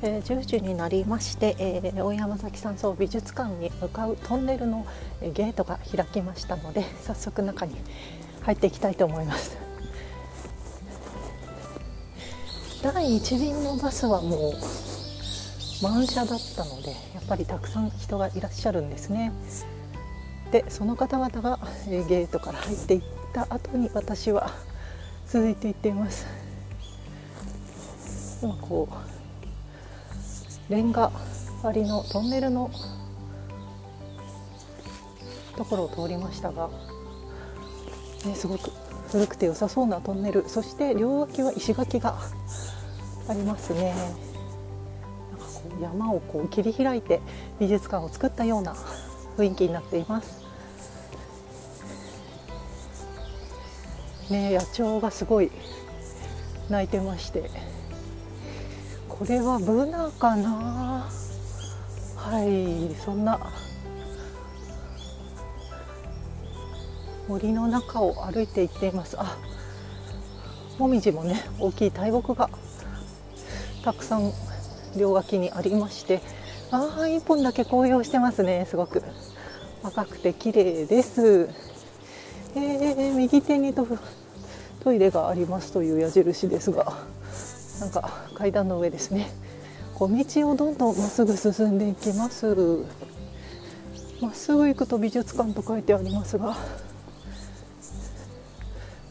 えー、10時になりまして、えー、大山崎山荘美術館に向かうトンネルのゲートが開きましたので 早速中に入っていきたいと思います。第1便のバスはもう満車だったのでやっぱりたくさん人がいらっしゃるんですね。でその方々がゲートから入っていった後に私は続いていっています。今こうレンガ張りのトンネルのところを通りましたが、ね、すごく古くて良さそうなトンネル。そして両脇は石垣がありますね。なんかこう山をこう切り開いて美術館を作ったような雰囲気になっています。ね野鳥がすごい鳴いてまして。これはブナかな？はいそんな。森の中を歩いていっています。あもみじもね大きい大木がたくさん両脇にありまして。ああ1本だけ紅葉してますねすごく。赤くて綺麗です。えー、右手にとトイレがありますという矢印ですが。なんか階段の上ですね。小道をどんどんまっすぐ進んでいきます。まっすぐ行くと美術館と書いてありますが。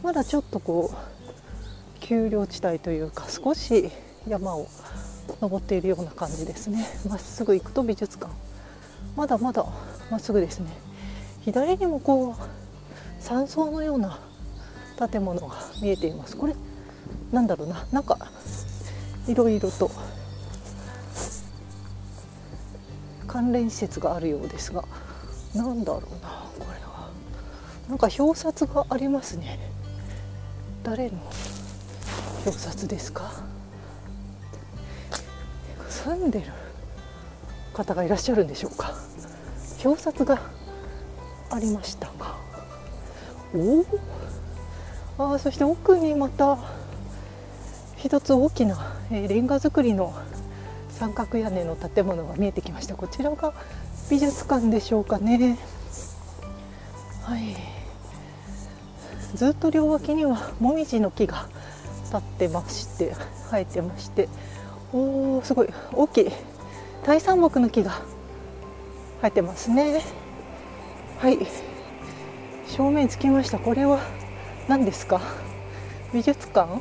まだちょっとこう丘陵地帯というか少し山を登っているような感じですね。まっすぐ行くと美術館。まだまだまっすぐですね。左にもこう山荘のような建物が見えています。これなんだろうな。なんかいろいろと。関連施設があるようですが。なんだろうなこれは。なんか表札がありますね。誰の表札ですか？住んでる方がいらっしゃるんでしょうか？表札がありましたがおおあそして奥にまた一つ大きな、え、レンガ造りの三角屋根の建物が見えてきました。こちらが美術館でしょうかね。はい。ずっと両脇にはもみじの木が立ってまして生えてまして。おーすごい。大きい大山木の木が生えてますね。はい。正面つきました。これは何ですか？美術館？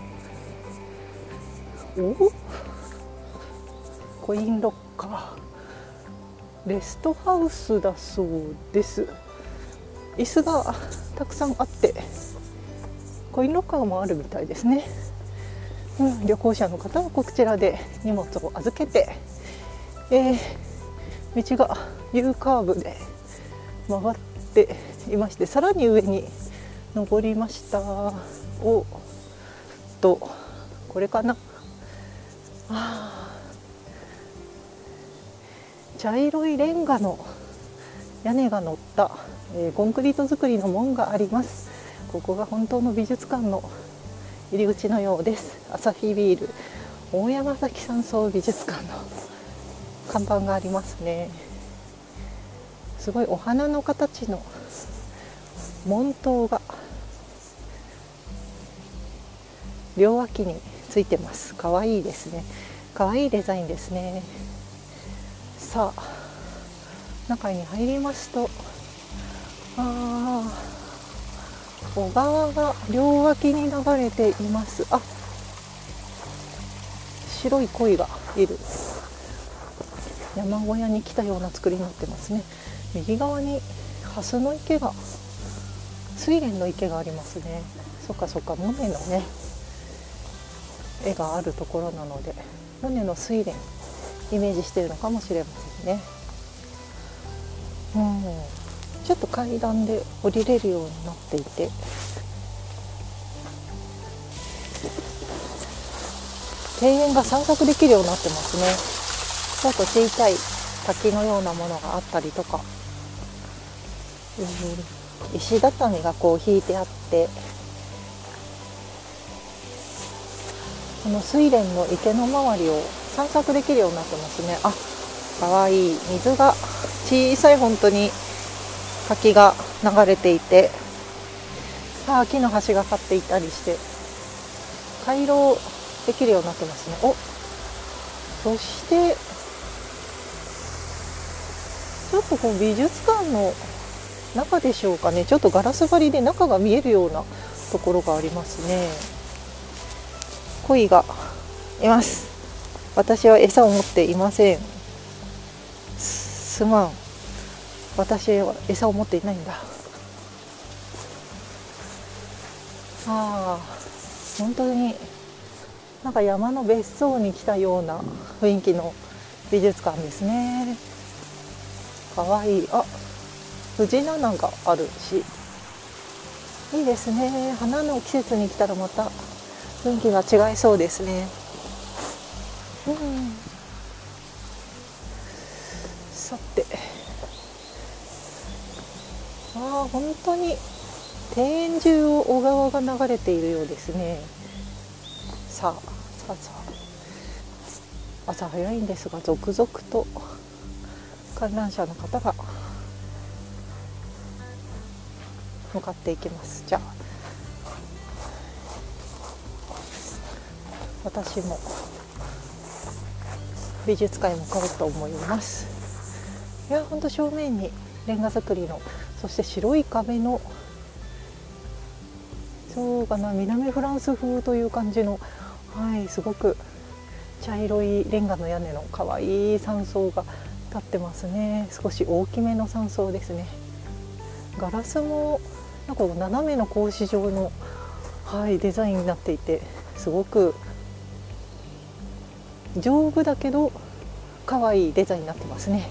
コインロッカー。レストハウスだそうです。椅子がたくさんあってコインロッカーもあるみたいですね、うん、旅行者の方はこちらで荷物を預けて、えー、道が U カーブで曲がっていましてさらに上に登りました。おっとこれかな。茶色いレンガの屋根が乗った、えー、コンクリート造りの門があります。ここが本当の美術館の入り口のようです。アサヒビール大山崎山荘美術館の看板がありますね。すごいお花の形の門灯が両脇についてます。可愛いですね。可愛いデザインですね。さあ中に入りますとあ小川が両脇に流れています。あ白い鯉がいる。山小屋に来たような作りになってますね。右側に蓮の池が睡蓮の池がありますね。そっかそっかモネのね絵があるところなのでモネの睡蓮イメージしてるのかもしれませんね。うん、ちょっと階段で降りれるようになっていて。庭園が散策できるようになってますね。ちょっと小さい滝のようなものがあったりとか、うん、石畳がこう引いてあって。この睡蓮の池の周りを散策できるようになってますねあかわい。い水が小さい本当に滝が流れていて。あ木の橋がかっていたりして。回廊できるようになってますね。おそしてちょっとこう美術館の中でしょうかね。ちょっとガラス張りで中が見えるようなところがありますね。鯉がいます。私は餌を持っていません。すまん。私は餌を持っていないんだ。ああ本当になんか山の別荘に来たような雰囲気の美術館ですね。かわい。いあ藤菜があるし。いいですね。花の季節に来たらまた雰囲気が違いそうですね。うん。さて。ああ本当に庭園中を小川が流れているようですね。さあさあさあ。朝早いんですが続々と観覧車の方が向かっていきます。じゃあ私も。美術館へ向かおうと思います。いや本当正面にレンガ造りのそして白い壁のそうかな南フランス風という感じのはいすごく茶色いレンガの屋根の可愛い山荘が立ってますね。少し大きめの山荘ですね。ガラスもなんか斜めの格子状の、はい、デザインになっていてすごく丈夫だけど可愛いデザインになってますね。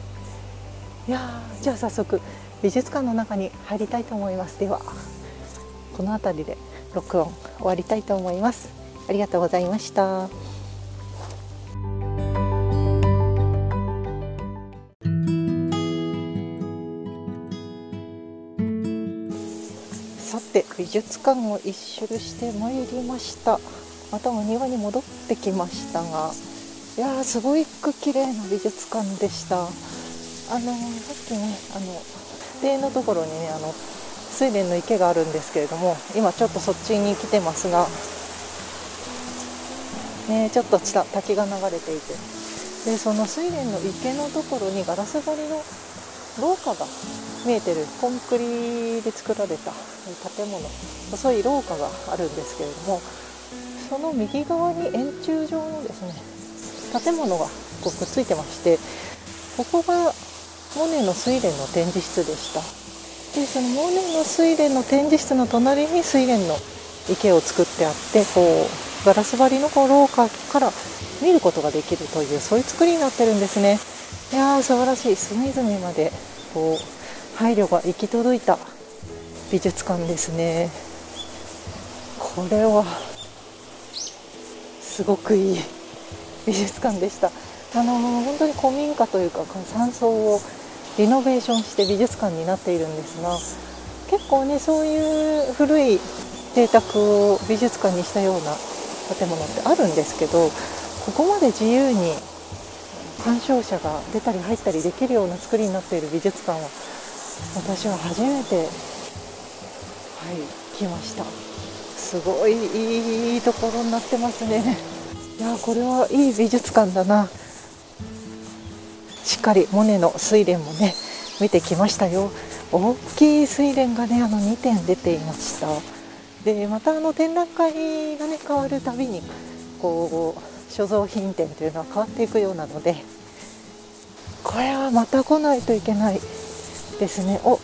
いやじゃあ早速美術館の中に入りたいと思います。ではこの辺りで録音終わりたいと思います。ありがとうございました。さて美術館を一周してまいりました。またお庭に戻ってきましたがいやすごく綺麗な美術館でした。あのさっきねあの庭園のところにねあの睡蓮の池があるんですけれども今ちょっとそっちに来てますが、ね、ちょっと滝が流れていて。でその睡蓮の池のところにガラス張りの廊下が見えてる。コンクリで作られた建物。細い廊下があるんですけれどもその右側に円柱状のですね建物がこうくっついてましてここがモネの睡蓮の展示室でした。でそのモネの睡蓮の展示室の隣に睡蓮の池を作ってあってこうガラス張りのこう廊下から見ることができるというそういう作りになってるんですね。いやー素晴らしい。隅々までこう配慮が行き届いた美術館ですね。これはすごくいい。美術館でした。あの、本当に古民家というか山荘をリノベーションして美術館になっているんですが結構ねそういう古い邸宅を美術館にしたような建物ってあるんですけどここまで自由に鑑賞者が出たり入ったりできるような作りになっている美術館は私は初めて、はい、来ました。すごいいいところになってますね。いやこれはいい美術館だな。しっかりモネの睡蓮もね見てきましたよ。大きい睡蓮がねあの2点出ていました。でまたあの展覧会がね変わるたびにこう所蔵品店というのは変わっていくようなのでこれはまた来ないといけないですね。お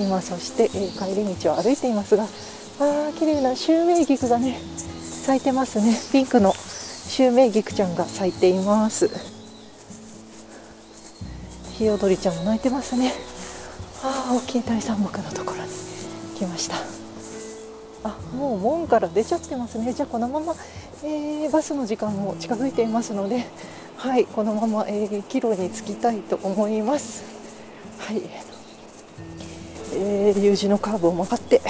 今そして、えー、帰り道を歩いていますがあー綺麗なシュウメイギクがね咲いてますね。ピンクの。シュウメイギクちゃんが咲いています。ヒヨドリちゃんも泣いてますね。ああ大きい大山木のところに来ました。あもう門から出ちゃってますね。じゃあこのまま、えー、バスの時間も近づいていますのではいこのまま、えー、帰路に着きたいと思います。はい、えー、U 字のカーブを曲がって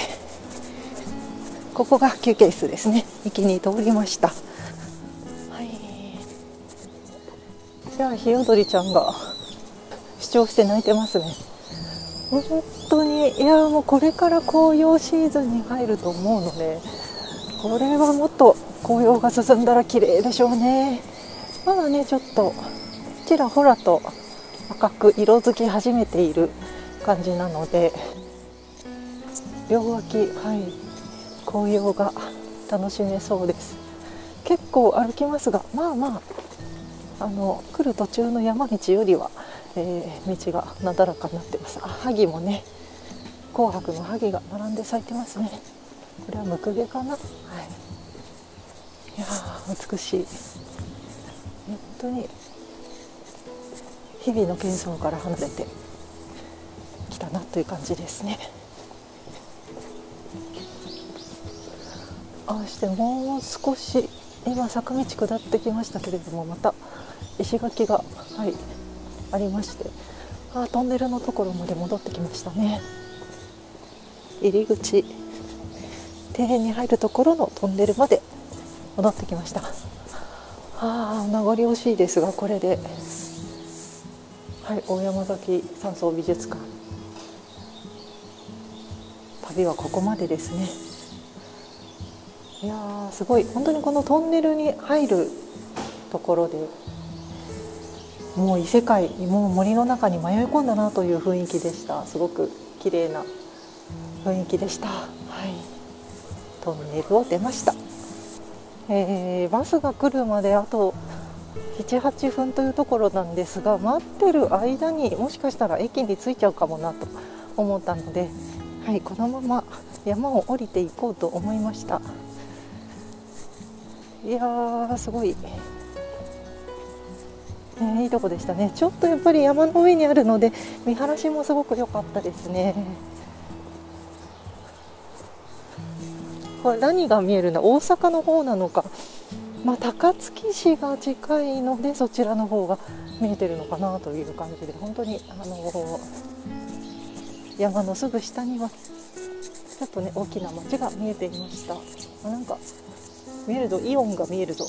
ここが休憩室ですね。駅に通りました。ちはヒヨドリちゃんが主張して泣いてますね。本当にいやもうこれから紅葉シーズンに入ると思うのでこれはもっと紅葉が進んだら綺麗でしょうね。まだねちょっとちらほらと赤く色づき始めている感じなので両脇はい紅葉が楽しめそうです。結構歩きますがまあまああの来る途中の山道よりは、えー、道がなだらかになってます。あ萩もね紅白の萩が並んで咲いてますね。これはムクゲかな。はい。いや美しい。本当に日々の喧騒から離れてきたなという感じですね。ああしてもう少し今坂道下ってきましたけれどもまた石垣が、はい、ありましてあトンネルのところまで戻ってきましたね。入り口庭園に入るところのトンネルまで戻ってきました。あ名残惜しいですがこれではい大山崎山荘美術館。旅はここまでですね。いやすごい。本当にこのトンネルに入るところでもう異世界もう森の中に迷い込んだなという雰囲気でした。すごく綺麗な雰囲気でした。はい。トンネルを出ました、えー、バスが来るまであと78分というところなんですが待ってる間にもしかしたら駅に着いちゃうかもなと思ったので、はい、このまま山を降りていこうと思いました。いやーすごい、ね、いいとこでしたね。ちょっとやっぱり山の上にあるので見晴らしもすごく良かったですね。これ何が見えるの？大阪の方なのか。まあ、高槻市が近いのでそちらの方が見えてるのかなという感じで本当にあの山のすぐ下にはちょっとね大きな町が見えていました。なんか見えるとイオンが見えると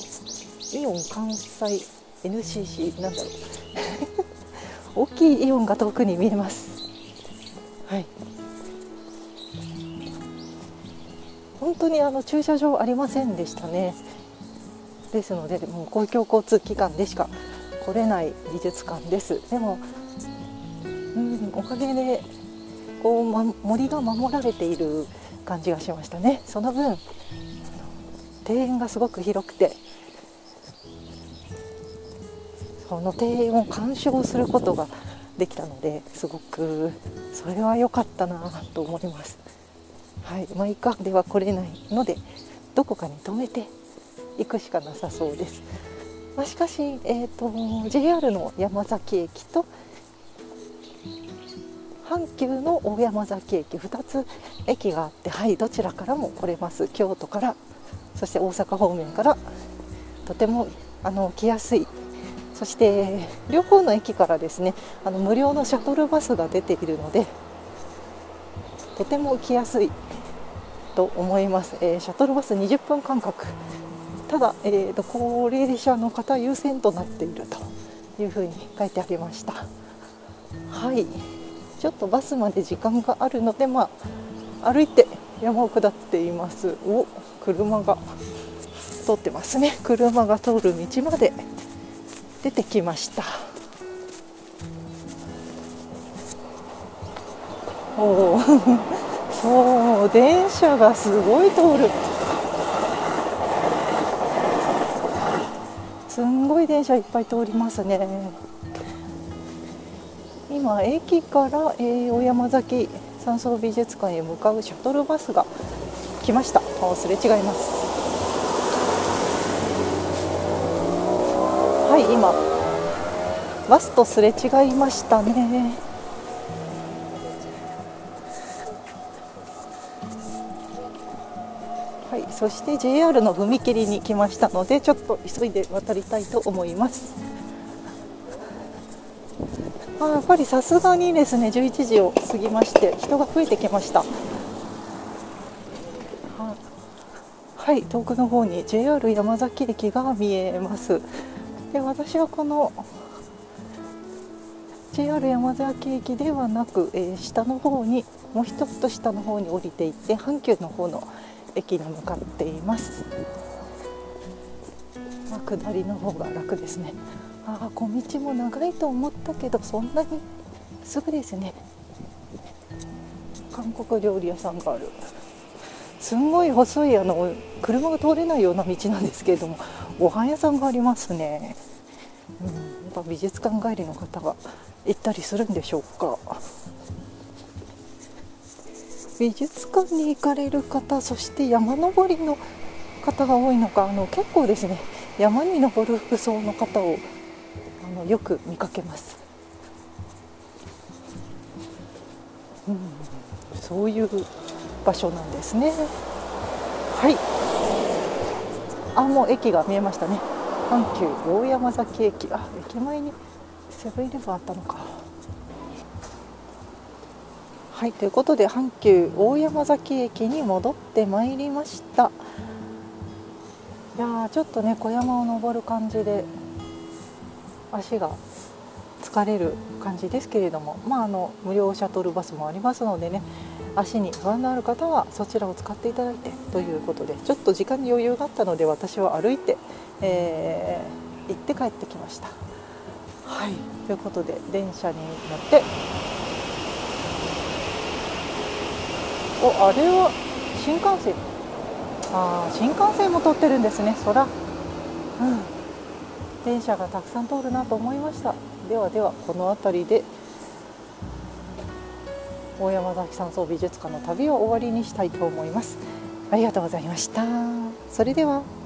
イオン関西 NCC なんだろう。大きいイオンが遠くに見えます。はい。本当にあの駐車場ありませんでしたね。ですのでもう公共交通機関でしか来れない美術館です。でも、うん、おかげでこう、ま、森が守られている感じがしましたね。その分庭園がすごく広くてその庭園を鑑賞することができたのですごくそれは良かったなと思います。はい、マイカーでは来れないのでどこかに止めて行くしかなさそうです。まあ、しかし、えーと、JR の山崎駅と阪急の大山崎駅2つ駅があって、はい、どちらからも来れます京都からそして大阪方面からとてもあの来やすいそして両方の駅からですねあの無料のシャトルバスが出ているのでとても来やすいと思います、えー、シャトルバス20分間隔。ただ、えーと、高齢者の方優先となっているというふうに書いてありました。はい。ちょっとバスまで時間があるのでまあ歩いて山を下っています。お車が通ってますね。車が通る道まで。出てきました。お おそう電車がすごい通る。すんごい電車いっぱい通りますね。今駅から、えー、小山崎山荘美術館へ向かうシャトルバスが来ました。あすれ違います。い今。バスとすれ違いましたね。はいそして JR の踏切に来ましたのでちょっと急いで渡りたいと思います。あやっぱりさすがにですね11時を過ぎまして人が増えてきました。はい遠くの方に JR 山崎駅が見えます。で私はこの JR 山崎駅ではなく、えー、下の方にもう一つと下の方に降りていって阪急の方の駅に向かっています、まあ、下りの方が楽ですね。ああ小道も長いと思ったけどそんなにすぐですね。韓国料理屋さんがある。すんごい細いあの車が通れないような道なんですけれどもご飯屋さんがありますね、うん、やっぱ美術館帰りの方が行ったりするんでしょうか。美術館に行かれる方そして山登りの方が多いのかあの結構ですね山に登る服装の方をあのよく見かけます、うん、そういう場所なんですね。はい。あもう駅が見えましたね。阪急大山崎駅。あ駅前にセブンイレブンあったのか。はいということで阪急大山崎駅に戻ってまいりました。いやちょっとね小山を登る感じで足が疲れる感じですけれども、まあ、あの無料シャトルバスもありますのでね足に不安のある方はそちらを使っていただいてということでちょっと時間に余裕があったので私は歩いて、えー、行って帰ってきました。はい。ということで電車に乗っておあれは新幹線。ああ新幹線も通ってるんですねそらうん。電車がたくさん通るなと思いました。ではではこの辺りで大山崎山荘美術館の旅を終わりにしたいと思います。ありがとうございました。それでは。